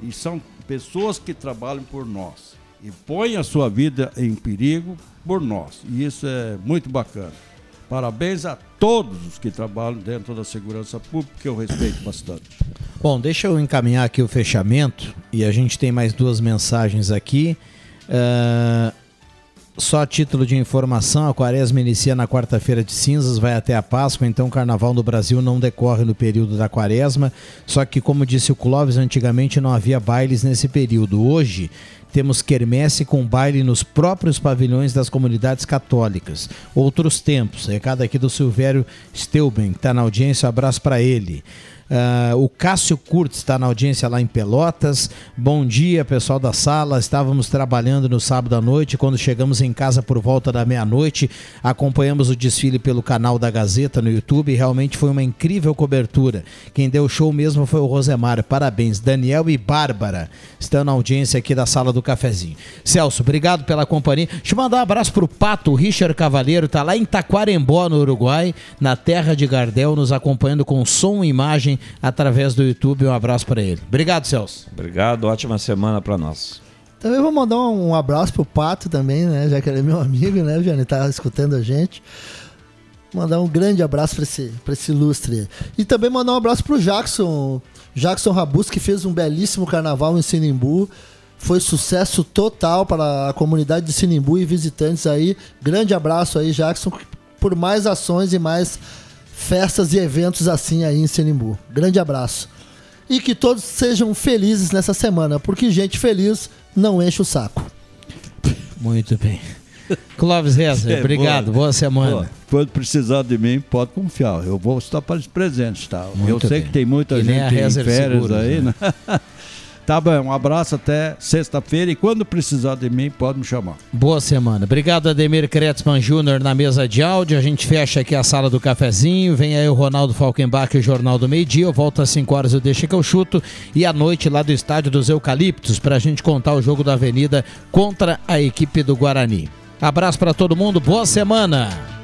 e são pessoas que trabalham por nós e põem a sua vida em perigo por nós. E isso é muito bacana. Parabéns a todos os que trabalham dentro da segurança pública, que eu respeito bastante. Bom, deixa eu encaminhar aqui o fechamento e a gente tem mais duas mensagens aqui. Ah, só título de informação, a quaresma inicia na quarta-feira de cinzas, vai até a Páscoa, então o carnaval no Brasil não decorre no período da quaresma. Só que, como disse o Clóvis, antigamente não havia bailes nesse período. Hoje temos quermesse com baile nos próprios pavilhões das comunidades católicas. Outros tempos. Recado aqui do Silvério Steuben, que está na audiência, um abraço para ele. Ah, o Cássio Kurtz está na audiência lá em Pelotas. Bom dia, pessoal da sala. Estávamos trabalhando no sábado à noite. Quando chegamos em casa por volta da meia-noite, acompanhamos o desfile pelo canal da Gazeta no YouTube. Realmente foi uma incrível cobertura. Quem deu show mesmo foi o Rosemar. Parabéns. Daniel e Bárbara estão na audiência aqui da sala do cafezinho. Celso, obrigado pela companhia. Deixa eu mandar um abraço pro Pato, o Richard Cavaleiro, tá lá em Taquarembó, no Uruguai, na terra de Gardel, nos acompanhando com som e imagem através do YouTube. Um abraço para ele. Obrigado, Celso. Obrigado, ótima semana para nós. Também vou mandar um abraço pro Pato também, né? Já que ele é meu amigo, né, Vianney? Tá escutando a gente. Mandar um grande abraço para esse, pra esse ilustre. E também mandar um abraço pro Jackson. Jackson Rabus, que fez um belíssimo carnaval em Sinimbu. Foi sucesso total para a comunidade de Sinimbu e visitantes aí. Grande abraço aí, Jackson, por mais ações e mais festas e eventos assim aí em Sinimbu. Grande abraço. E que todos sejam felizes nessa semana, porque gente feliz não enche o saco. Muito bem. Clóvis Reza, É, obrigado. boa. Boa semana. Pô, quando precisar de mim, pode confiar. Eu vou estar para presente, tá? Muito eu sei bem. que tem muita E gente em férias Seguros, aí, né? né? Tá bom, um abraço até sexta-feira e quando precisar de mim, pode me chamar. Boa semana. Obrigado, Ademir Kretzmann Júnior na mesa de áudio. A gente fecha aqui a sala do cafezinho. Vem aí o Ronaldo Falkenbach e o Jornal do Meio Dia. Eu volto às 5 horas, eu deixo que eu chuto. E à noite lá do Estádio dos Eucaliptos para a gente contar o jogo da Avenida contra a equipe do Guarani. Abraço para todo mundo, boa semana!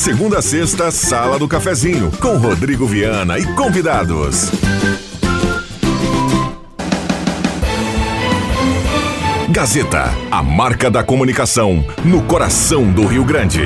Segunda a sexta, Sala do Cafezinho, com Rodrigo Viana e convidados. Gazeta, a marca da comunicação no coração do Rio Grande.